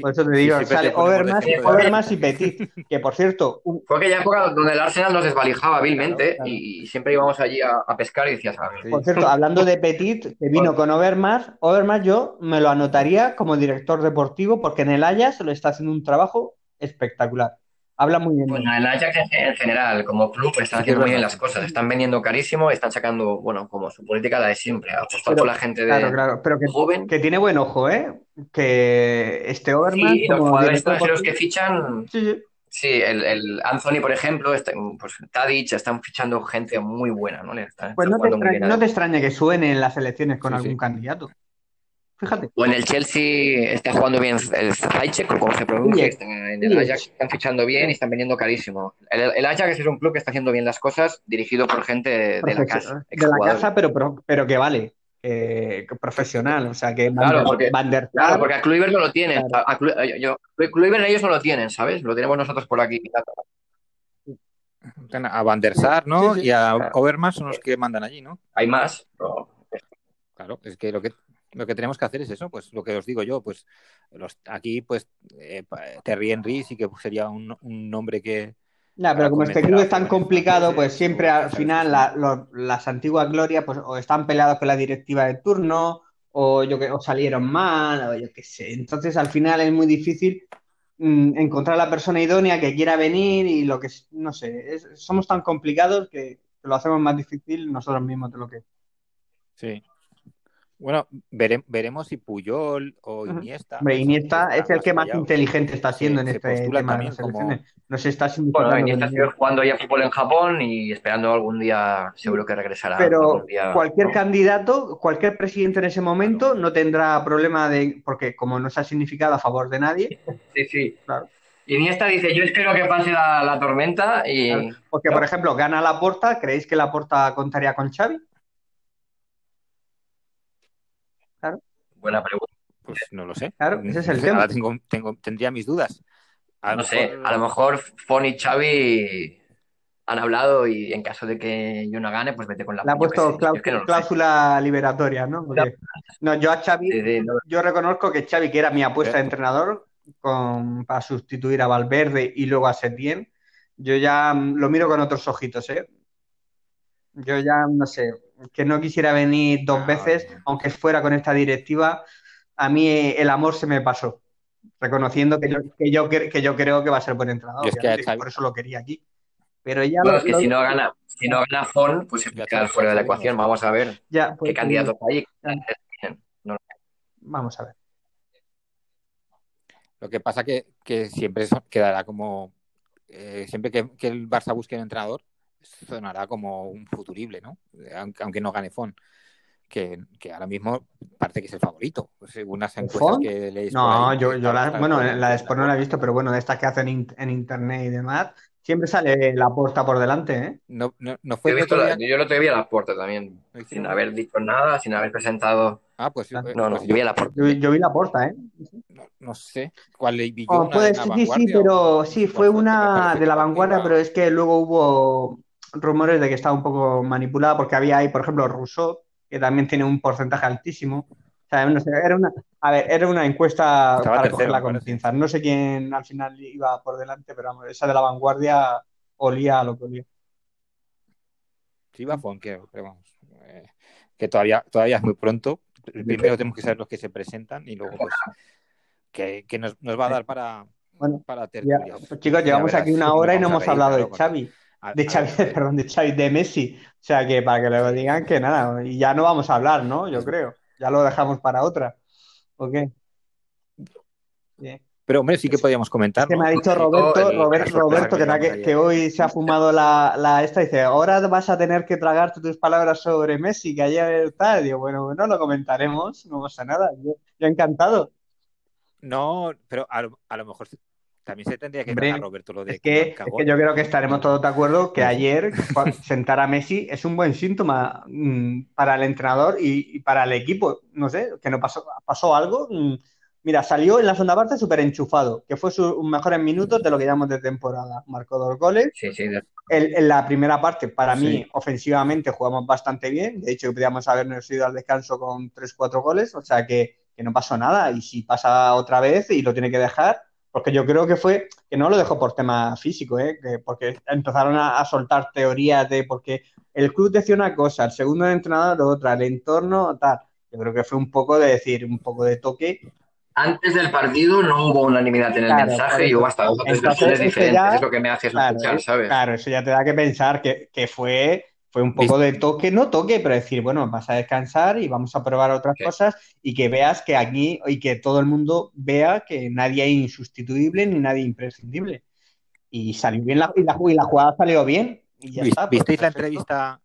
por eso te sí, digo, sale Overmars, Overmars y Petit, que por cierto, un- Fue aquella época donde el Arsenal nos desvalijaba vilmente Claro, claro. y siempre íbamos allí a, a pescar y decías, a ver, Sí. Por cierto, hablando de Petit, que vino con Overmars, Overmars yo me lo anotaría como director deportivo porque en el Ajax lo está haciendo un trabajo espectacular. Habla muy bien. Bueno, el Ajax en- en general, como club, están Sí que es haciendo muy bien las cosas. Están vendiendo carísimo, están sacando, bueno, como su política la de siempre, apostar por la gente de Claro, claro, pero que, joven. que tiene buen ojo, ¿eh? Que este Overmars Sí, y los jugadores extranjeros que fichan, Sí, sí. sí, el, el Anthony, por ejemplo, está- pues Tadic, están fichando gente muy buena, ¿no? Le están, Pues están no te, extraña, bien. no te extraña que suene en las elecciones con Sí, algún candidato. Fíjate. O en el Chelsea está jugando bien el Zajicek, o como se pronuncia, en el. Ajax están fichando bien y están vendiendo carísimo. El, el Ajax es un club que está haciendo bien las cosas, dirigido por gente de, la casa, de la casa, pero, pero, pero que vale. eh, profesional. O sea, que Claro, porque- Van der Claro, porque a Kluivert no lo tienen. Claro. A, yo- Kluivert ellos no lo tienen, ¿sabes? Lo tenemos nosotros por aquí. A Van der Sar, ¿no? Sí, sí. Y a Claro. Overmars son los que mandan allí, ¿no? Hay más. pero- Claro, es que lo que lo que tenemos que hacer es eso, pues lo que os digo yo, pues los, aquí pues eh, pa- Terry Henry sí que sería un, un nombre que Ya, pero como este club es tan complicado, pues siempre al final la- lo- las antiguas glorias pues o están peleados con la directiva de turno o, yo que, o salieron mal o yo qué sé. Entonces al final es muy difícil mm, encontrar la persona idónea que quiera venir y lo que, no sé, es- somos tan complicados que, que lo hacemos más difícil nosotros mismos de lo que... Sí. Bueno, vere- veremos si Puyol o. Iniesta. Hombre, Iniesta es el que más inteligente está siendo en este tema de como- elecciones. No se está Bueno, Iniesta sigue jugando ya fútbol en Japón y esperando algún día, seguro que regresará. Pero algún día, cualquier ¿no? candidato, cualquier presidente en ese momento no tendrá problema de, porque como no se ha significado a favor de nadie, Sí, sí. Claro. Iniesta dice, yo espero que pase la, la tormenta y... Claro. porque por ejemplo gana la Porta, ¿creéis que la Porta contaría con Xavi? Buena pregunta. Pues no lo sé. Claro, ese es el tema. Ahora tengo, tengo, tendría mis dudas. A lo No sé, mejor- a lo mejor Fon y Xavi han hablado y en caso de que yo no gane, pues vete con la Le ha yo qué puesto sé, yo es que no lo sé. cláusula liberatoria, ¿no? Porque- no, yo a Xavi, Sí, sí, no- yo reconozco que Xavi, que era mi apuesta de entrenador con, para sustituir a Valverde y luego a Setién, yo ya mm, lo miro con otros ojitos, ¿eh? Yo ya, no sé, que no quisiera venir dos Ah, veces, aunque fuera con esta directiva, a mí eh, el amor se me pasó, reconociendo que yo, que yo, cre- que yo creo que va a ser buen entrenador, es que por eso lo quería aquí. Pero ya Bueno, lo- es que lo- si no gana, si no gana Fon, pues se queda está, fuera de la ecuación. Vamos a ver ya, pues, qué candidatos hay. Vamos a ver. Lo que pasa que, que siempre quedará como. eh, siempre que, que el Barça busque un entrenador, sonará como un futurible, ¿no? Aunque, aunque no gane Fon. Que, que ahora mismo parece que es el favorito, según las encuestas ¿Font? que leéis No, ahí, yo, yo la, bueno, la de por Sport no la he visto, pero bueno, de estas que hacen in- en internet y demás, Siempre sale la puerta por delante, ¿eh? No, no, no fue Yo, la- lo que vi a la puerta también, ¿No hicieron sin haber dicho nada, sin haber presentado. Ah, pues, No, eh, No, no, pues yo vi a la puerta. Yo, yo vi la puerta, ¿eh? no, no sé cuál vi yo. Oh, una puede sí, sí, pero sí, fue me una de la vanguardia, pero es que luego hubo rumores de que estaba un poco manipulada porque había ahí, por ejemplo, Rousseau, que también tiene un porcentaje altísimo. O sea, no sé, era una, a ver, era una encuesta Estaba para cogerla con pinzas. No sé quién al final iba por delante, pero vamos, esa de la vanguardia olía a lo que olía. Sí, va Fonque, pero vamos. eh, que todavía, todavía es muy pronto. Primero tenemos que saber los que se presentan y luego, pues, que, que nos, nos va a dar para, Bueno, para tertulias. pues, chicos, llevamos aquí una hora y no hemos hablado de Xavi. A- De a- Xavi, (laughs) perdón, de Xavi, de Messi. O sea que para que luego digan que nada, y ya no vamos a hablar, ¿no? Yo creo. Ya lo dejamos para otra. ¿O qué? Bien. Pero, hombre, sí que podíamos comentar. Que me ha dicho Roberto, el- Robert- Roberto, que hoy se ha fumado la, la esta, dice, ahora vas a tener que tragarte tus palabras sobre Messi, que ayer tal. Digo, bueno, bueno, lo comentaremos, no pasa nada. Yo, yo encantado. No, pero a, lo- a lo mejor también se tendría que Hombre, tratar, Roberto, lo de Es que, es que yo creo que estaremos todos de acuerdo que (laughs) ayer sentar a Messi es un buen síntoma mm, para el entrenador y, y para el equipo. No sé, que no pasó, pasó algo. mm. Mira, salió en la segunda parte súper enchufado, que fue sus mejores minutos de lo que llamamos de temporada. Marcó dos goles. Sí, sí, de- El- en la primera parte, para Sí. mí, ofensivamente jugamos bastante bien. De hecho, podríamos habernos ido al descanso con 3-4 goles, o sea que, que no pasó nada. Y si pasa otra vez y lo tiene que dejar, porque yo creo que fue, que no lo dejó por tema físico, ¿eh? que- porque empezaron a, a soltar teorías de porque el club decía una cosa, el segundo entrenador otra, el entorno tal. Yo creo que fue un poco de decir, un poco de toque. Antes del partido no hubo unanimidad en el Claro, mensaje y hubo hasta dos o tres versiones diferentes. ya- Es lo que me hace Claro, sospechar, eh, ¿sabes? claro, eso ya te da que pensar que, que fue, fue un poco de toque, no toque, pero decir, bueno, vas a descansar y vamos a probar otras cosas y que veas que aquí y que todo el mundo vea que nadie es insustituible ni nadie imprescindible. Y salió bien la, y la, y la jugada salió bien y ya ¿Vis- está. pues, ¿Visteis la entrevista?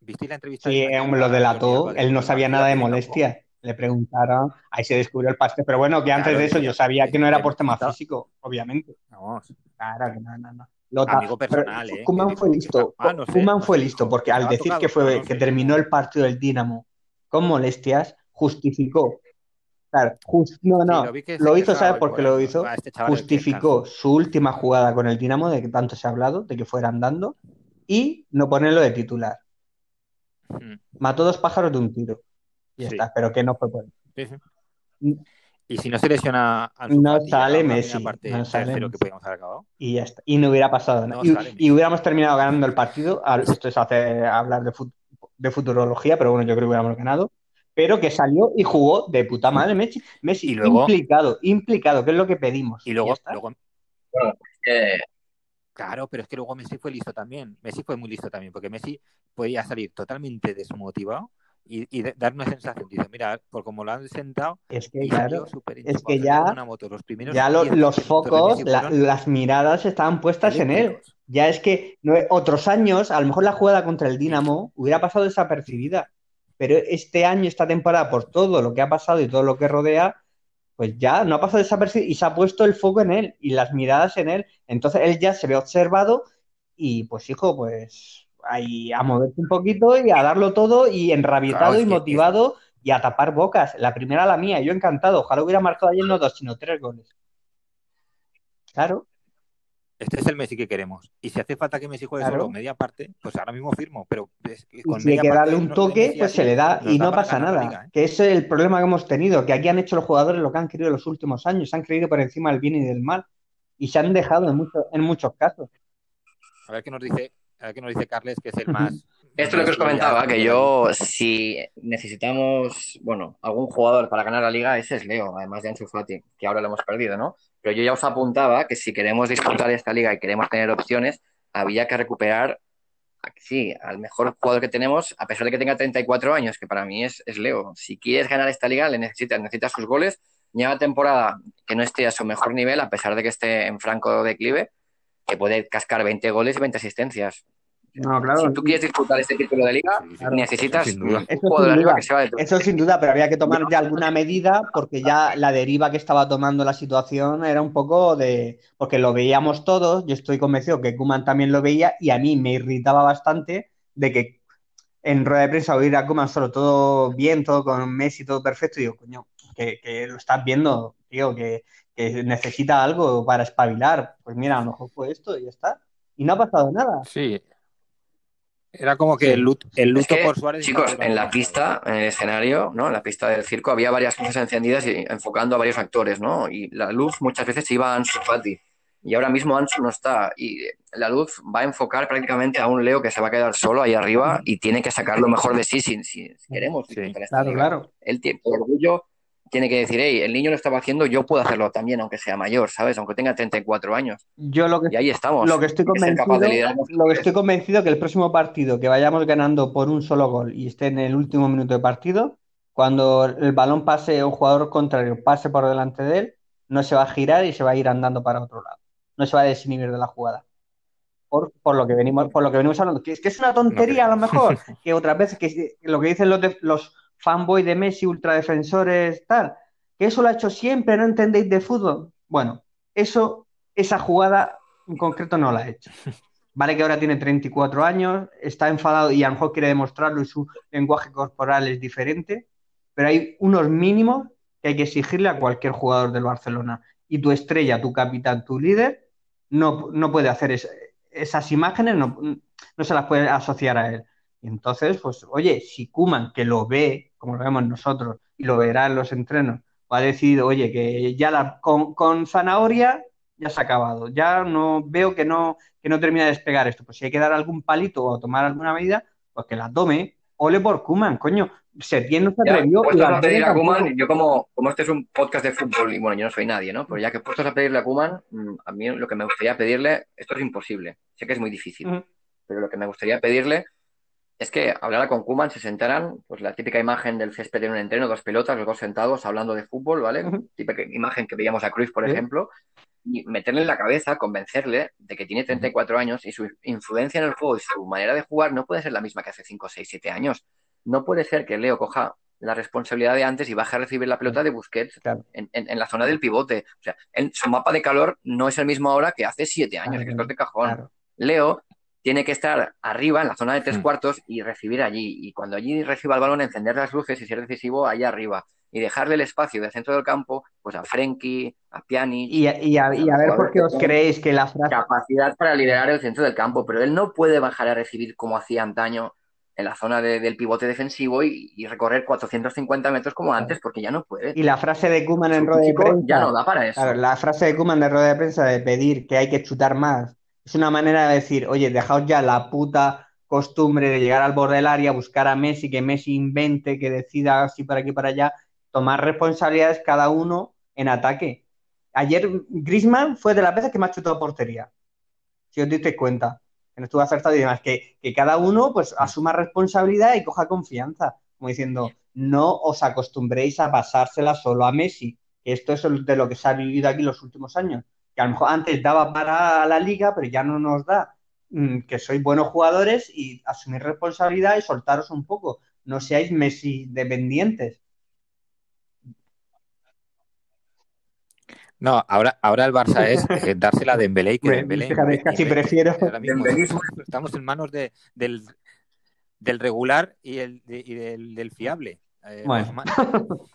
¿Visteis la entrevista? Sí, de eh, Iñaki lo delató, él no sabía nada de molestia. Le preguntaron, ahí se descubrió el pastel, pero bueno, que antes Claro, de eso yo sabía que no era por tema físico, obviamente. Vamos, Claro que no, no, no. Lo ta- amigo personal, pero ¿eh? Que fue listo. Ah, no sé, Koeman no fue sé, listo porque al decir tocado, que fue no que sé terminó el partido del Dinamo con molestias, justificó. Claro, jus- no, Sí, no, lo hizo, ¿sabes por qué lo hizo? Este Justificó su última jugada con el Dinamo, de que tanto se ha hablado, de que fueran dando, y no ponerlo de titular. Mm, Mató dos pájaros de un tiro. Y ya Sí. está, pero que no fue por sí, sí. Y si no se lesiona Ansu No sale a Messi, parte no sale que Messi. podíamos haber acabado. y ya está. Y no hubiera pasado nada. No Y, hubiéramos terminado ganando el partido. Al- Esto es hacer, hablar de, fut- de futurología, pero bueno, yo creo que hubiéramos ganado. Pero que salió y jugó de puta madre Messi. Messi Y luego- implicado, implicado, que es lo que pedimos. Y luego, está. luego, Eh, claro, pero es que luego Messi fue listo también. Messi fue muy listo también, porque Messi podía salir totalmente desmotivado y, dar una sensación. Dice, mira, por como lo han sentado, Es que claro, es que ya- con una moto. Los primeros ya lo- 10, los 15 minutos de focos, la- las miradas estaban puestas en él. Ya es que no- otros años, a lo mejor la jugada contra el Dinamo hubiera pasado desapercibida. Pero este año, esta temporada, por todo lo que ha pasado y todo lo que rodea, pues ya no ha pasado desapercibido y se ha puesto el foco en él y las miradas en él. Entonces él ya se ve observado y pues hijo, pues ahí a moverse un poquito y a darlo todo y enrabietado Claro, y que- motivado y a tapar bocas. La primera la mía, yo encantado. Ojalá hubiera marcado ayer no dos, sino tres goles. Claro. Este es el Messi que queremos. Y si hace falta que Messi juegue Claro. solo media parte, pues ahora mismo firmo. Pero es que Y con si hay que darle un toque, pues se le da y no pasa nada. liga, ¿eh? Que ese es el problema que hemos tenido, que aquí han hecho los jugadores lo que han querido los últimos años, se han creído por encima del bien y del mal y se han dejado en, muchos en muchos casos. A ver qué nos dice, a nos dice Carles, que es el más. Esto es lo que os comentaba, que yo, si necesitamos, bueno, algún jugador para ganar la liga, ese es Leo, además de Ansu Fati, que ahora lo hemos perdido, ¿no? Pero yo ya os apuntaba que si queremos disfrutar esta liga y queremos tener opciones, había que recuperar, sí, al mejor jugador que tenemos, a pesar de que tenga 34 años, que para mí es, es Leo. Si quieres ganar esta liga, le necesitas, necesitas sus goles. Lleva temporada que no esté a su mejor nivel, a pesar de que esté en franco declive, que puede cascar 20 goles y 20 asistencias. No, claro. Si tú quieres disputar este título de liga, sí, necesitas sin duda. un Eso juego de sin la liga duda. que se va de Eso sin duda, pero había que tomar ya alguna medida porque ya la deriva que estaba tomando la situación era un poco de... Porque lo veíamos todos, yo estoy convencido que Kuman también lo veía y a mí me irritaba bastante de que en rueda de prensa oír a Koeman solo todo bien, todo con Messi, todo perfecto, y digo, coño, que, que lo estás viendo, tío, que, que necesita algo para espabilar. Pues mira, a lo mejor fue esto y ya está. Y no ha pasado nada. Sí. Era como que Sí. el luto, el luto Es que, por Suárez. chicos, en la pista, en el escenario, ¿no? En la pista del circo había varias luces encendidas y enfocando a varios actores, ¿no? Y la luz muchas veces se iba a Ansu Fati. Y ahora mismo Ansu no está. Y la luz va a enfocar prácticamente a un Leo que se va a quedar solo ahí arriba y tiene que sacar lo mejor de sí si, si- si queremos. Sí. esta Claro, claro. Él tiene por orgullo tiene que decir, hey, el niño lo estaba haciendo, yo puedo hacerlo también, aunque sea mayor, ¿sabes? Aunque tenga 34 años. Yo lo que Y ahí estamos. Lo que estoy convencido, de lo que estoy convencido que el próximo partido que vayamos ganando por un solo gol y esté en el último minuto de partido, cuando el balón pase, un jugador contrario pase por delante de él, no se va a girar y se va a ir andando para otro lado. No se va a desinhibir de la jugada. Por, por lo que venimos, por lo que venimos hablando. Que es que es una tontería a lo (laughs) mejor, que otras veces, que, que lo que dicen los, de- los fanboys de Messi, ultradefensores, tal, que eso lo ha hecho siempre, no entendéis de fútbol. Bueno, eso, esa jugada en concreto no la ha hecho. (laughs) Vale que ahora tiene 34 años, está enfadado y a lo mejor quiere demostrarlo y su lenguaje corporal es diferente, pero hay unos mínimos que hay que exigirle a cualquier jugador del Barcelona. Y tu estrella, tu capitán, tu líder, no, no puede hacer es- esas imágenes, no, no se las puede asociar a él. Y entonces, pues, oye, si Kuman, que lo ve, como lo vemos nosotros, y lo verá en los entrenos, ha decidido, oye, que ya la, con, con zanahoria ya se ha acabado, ya no veo que no, que no termina de despegar esto. Pues si hay que dar algún palito o tomar alguna medida, pues que la tome. Ole por Kuman, coño. Setién no se Ya, atrevió y puestos a pedir a. Koeman, yo como, como este es un podcast de fútbol, y bueno, yo no soy nadie, ¿no? Pero ya que puestos a pedirle a Koeman, mm, a mí lo que me gustaría pedirle, esto es imposible, sé que es muy difícil, pero lo que me gustaría pedirle es que hablara con Koeman, se sentaran, pues la típica imagen del césped en un entreno, dos pelotas, los dos sentados hablando de fútbol, ¿vale? Típica imagen que veíamos a Cruyff, por Sí. ejemplo, y meterle en la cabeza, convencerle de que tiene 34 años y su influencia en el juego y su manera de jugar no puede ser la misma que hace 5, 6, 7 años. No puede ser que Leo coja la responsabilidad de antes y baje a recibir la pelota de Busquets Claro. en, en- en la zona del pivote. O sea, en- su mapa de calor no es el mismo ahora que hace 7 años, Claro, que es de cajón. Claro. Leo tiene que estar arriba en la zona de tres Hmm. cuartos y recibir allí. Y cuando allí reciba el balón, encender las luces y ser decisivo allá arriba. Y dejarle el espacio del centro del campo pues a Frenkie, a Pjanic, Y, a- y a, y a ver por qué os creéis que la frase. capacidad para liderar el centro del campo, pero él no puede bajar a recibir como hacía antaño en la zona de- del pivote defensivo y, y recorrer 450 metros como antes, porque ya no puede. Y la frase de Kuman en rueda de prensa. ya no da para eso. Claro, la frase de Koeman de rueda de prensa de pedir que hay que chutar más es una manera de decir, oye, dejaos ya la puta costumbre de llegar al borde del área, buscar a Messi, que Messi invente, que decida así para aquí para allá, tomar responsabilidades cada uno en ataque. Ayer Griezmann fue de las veces que más chutó portería, si os disteis cuenta, que no estuvo acertado y demás, que, que cada uno pues asuma responsabilidad y coja confianza, como diciendo, no os acostumbréis a pasársela solo a Messi, que esto es de lo que se ha vivido aquí los últimos años, que a lo mejor antes daba para la liga, pero ya no nos da, Mm, que sois buenos jugadores y asumir responsabilidad y soltaros un poco, no seáis Messi dependientes. No, ahora, ahora el Barça es eh, dársela a Dembélé y que (laughs) Hombre, Dembélé fíjate, invente- casi prefiero- Ahora mismo Dembelismo. estamos, estamos en manos de, del, del regular y, el, de- y del, del fiable. eh, Bueno. (laughs)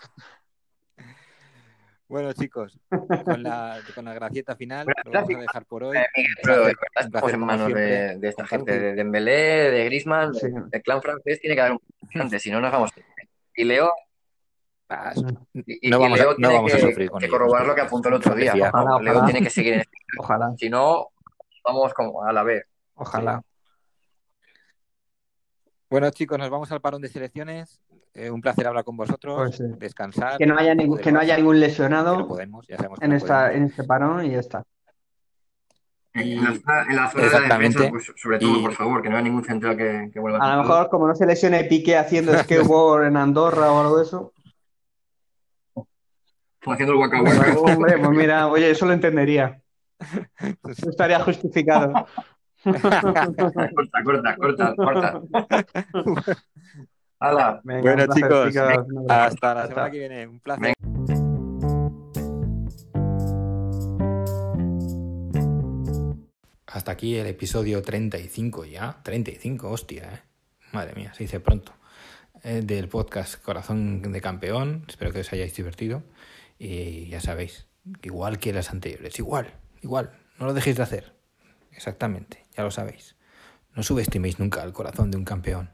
Bueno, chicos, con la, con la gracieta final lo vamos a dejar por hoy. Eh, Miguel, pero en manos de, de esta gente, de Dembélé, de Griezmann, Sí. del clan francés, tiene que haber un antes, si no nos vamos. Y Leo, Ah, y, No y vamos a- Leo no tiene vamos a que, sufrir con que corroborar lo que apuntó el otro día. Ojalá, Leo ojalá. tiene que seguir en este Ojalá, Si no, vamos como a la B. ojalá. Bueno, chicos, nos vamos al parón de selecciones. Eh, un placer hablar con vosotros, Pues sí. descansar. Que no haya ningún, que no haya ningún que no lesionado podemos, ya sabemos en no esta, podemos. en este parón y ya está. En la, zona- en la zona de la Exactamente. defensa, pues, sobre todo, Y- por favor, que no haya ningún central que, que vuelva A lo a mejor, como no se lesione Piqué haciendo (laughs) skateboard en Andorra o algo de eso. haciendo el guaca guaca. Hombre, pues mira, oye, eso lo entendería. (laughs) Eso estaría justificado. (laughs) corta, corta, corta, corta. Hala. Venga, Bueno, placer, chicos. Hasta la semana que viene. Un placer. Venga. Hasta aquí el episodio 35 ya. 35, hostia, ¿eh? Madre mía, se dice pronto. Eh, del podcast Corazón de Campeón. Espero que os hayáis divertido. Y ya sabéis, igual que las anteriores. Igual, igual. No lo dejéis de hacer. Exactamente, ya lo sabéis. No subestiméis nunca el corazón de un campeón.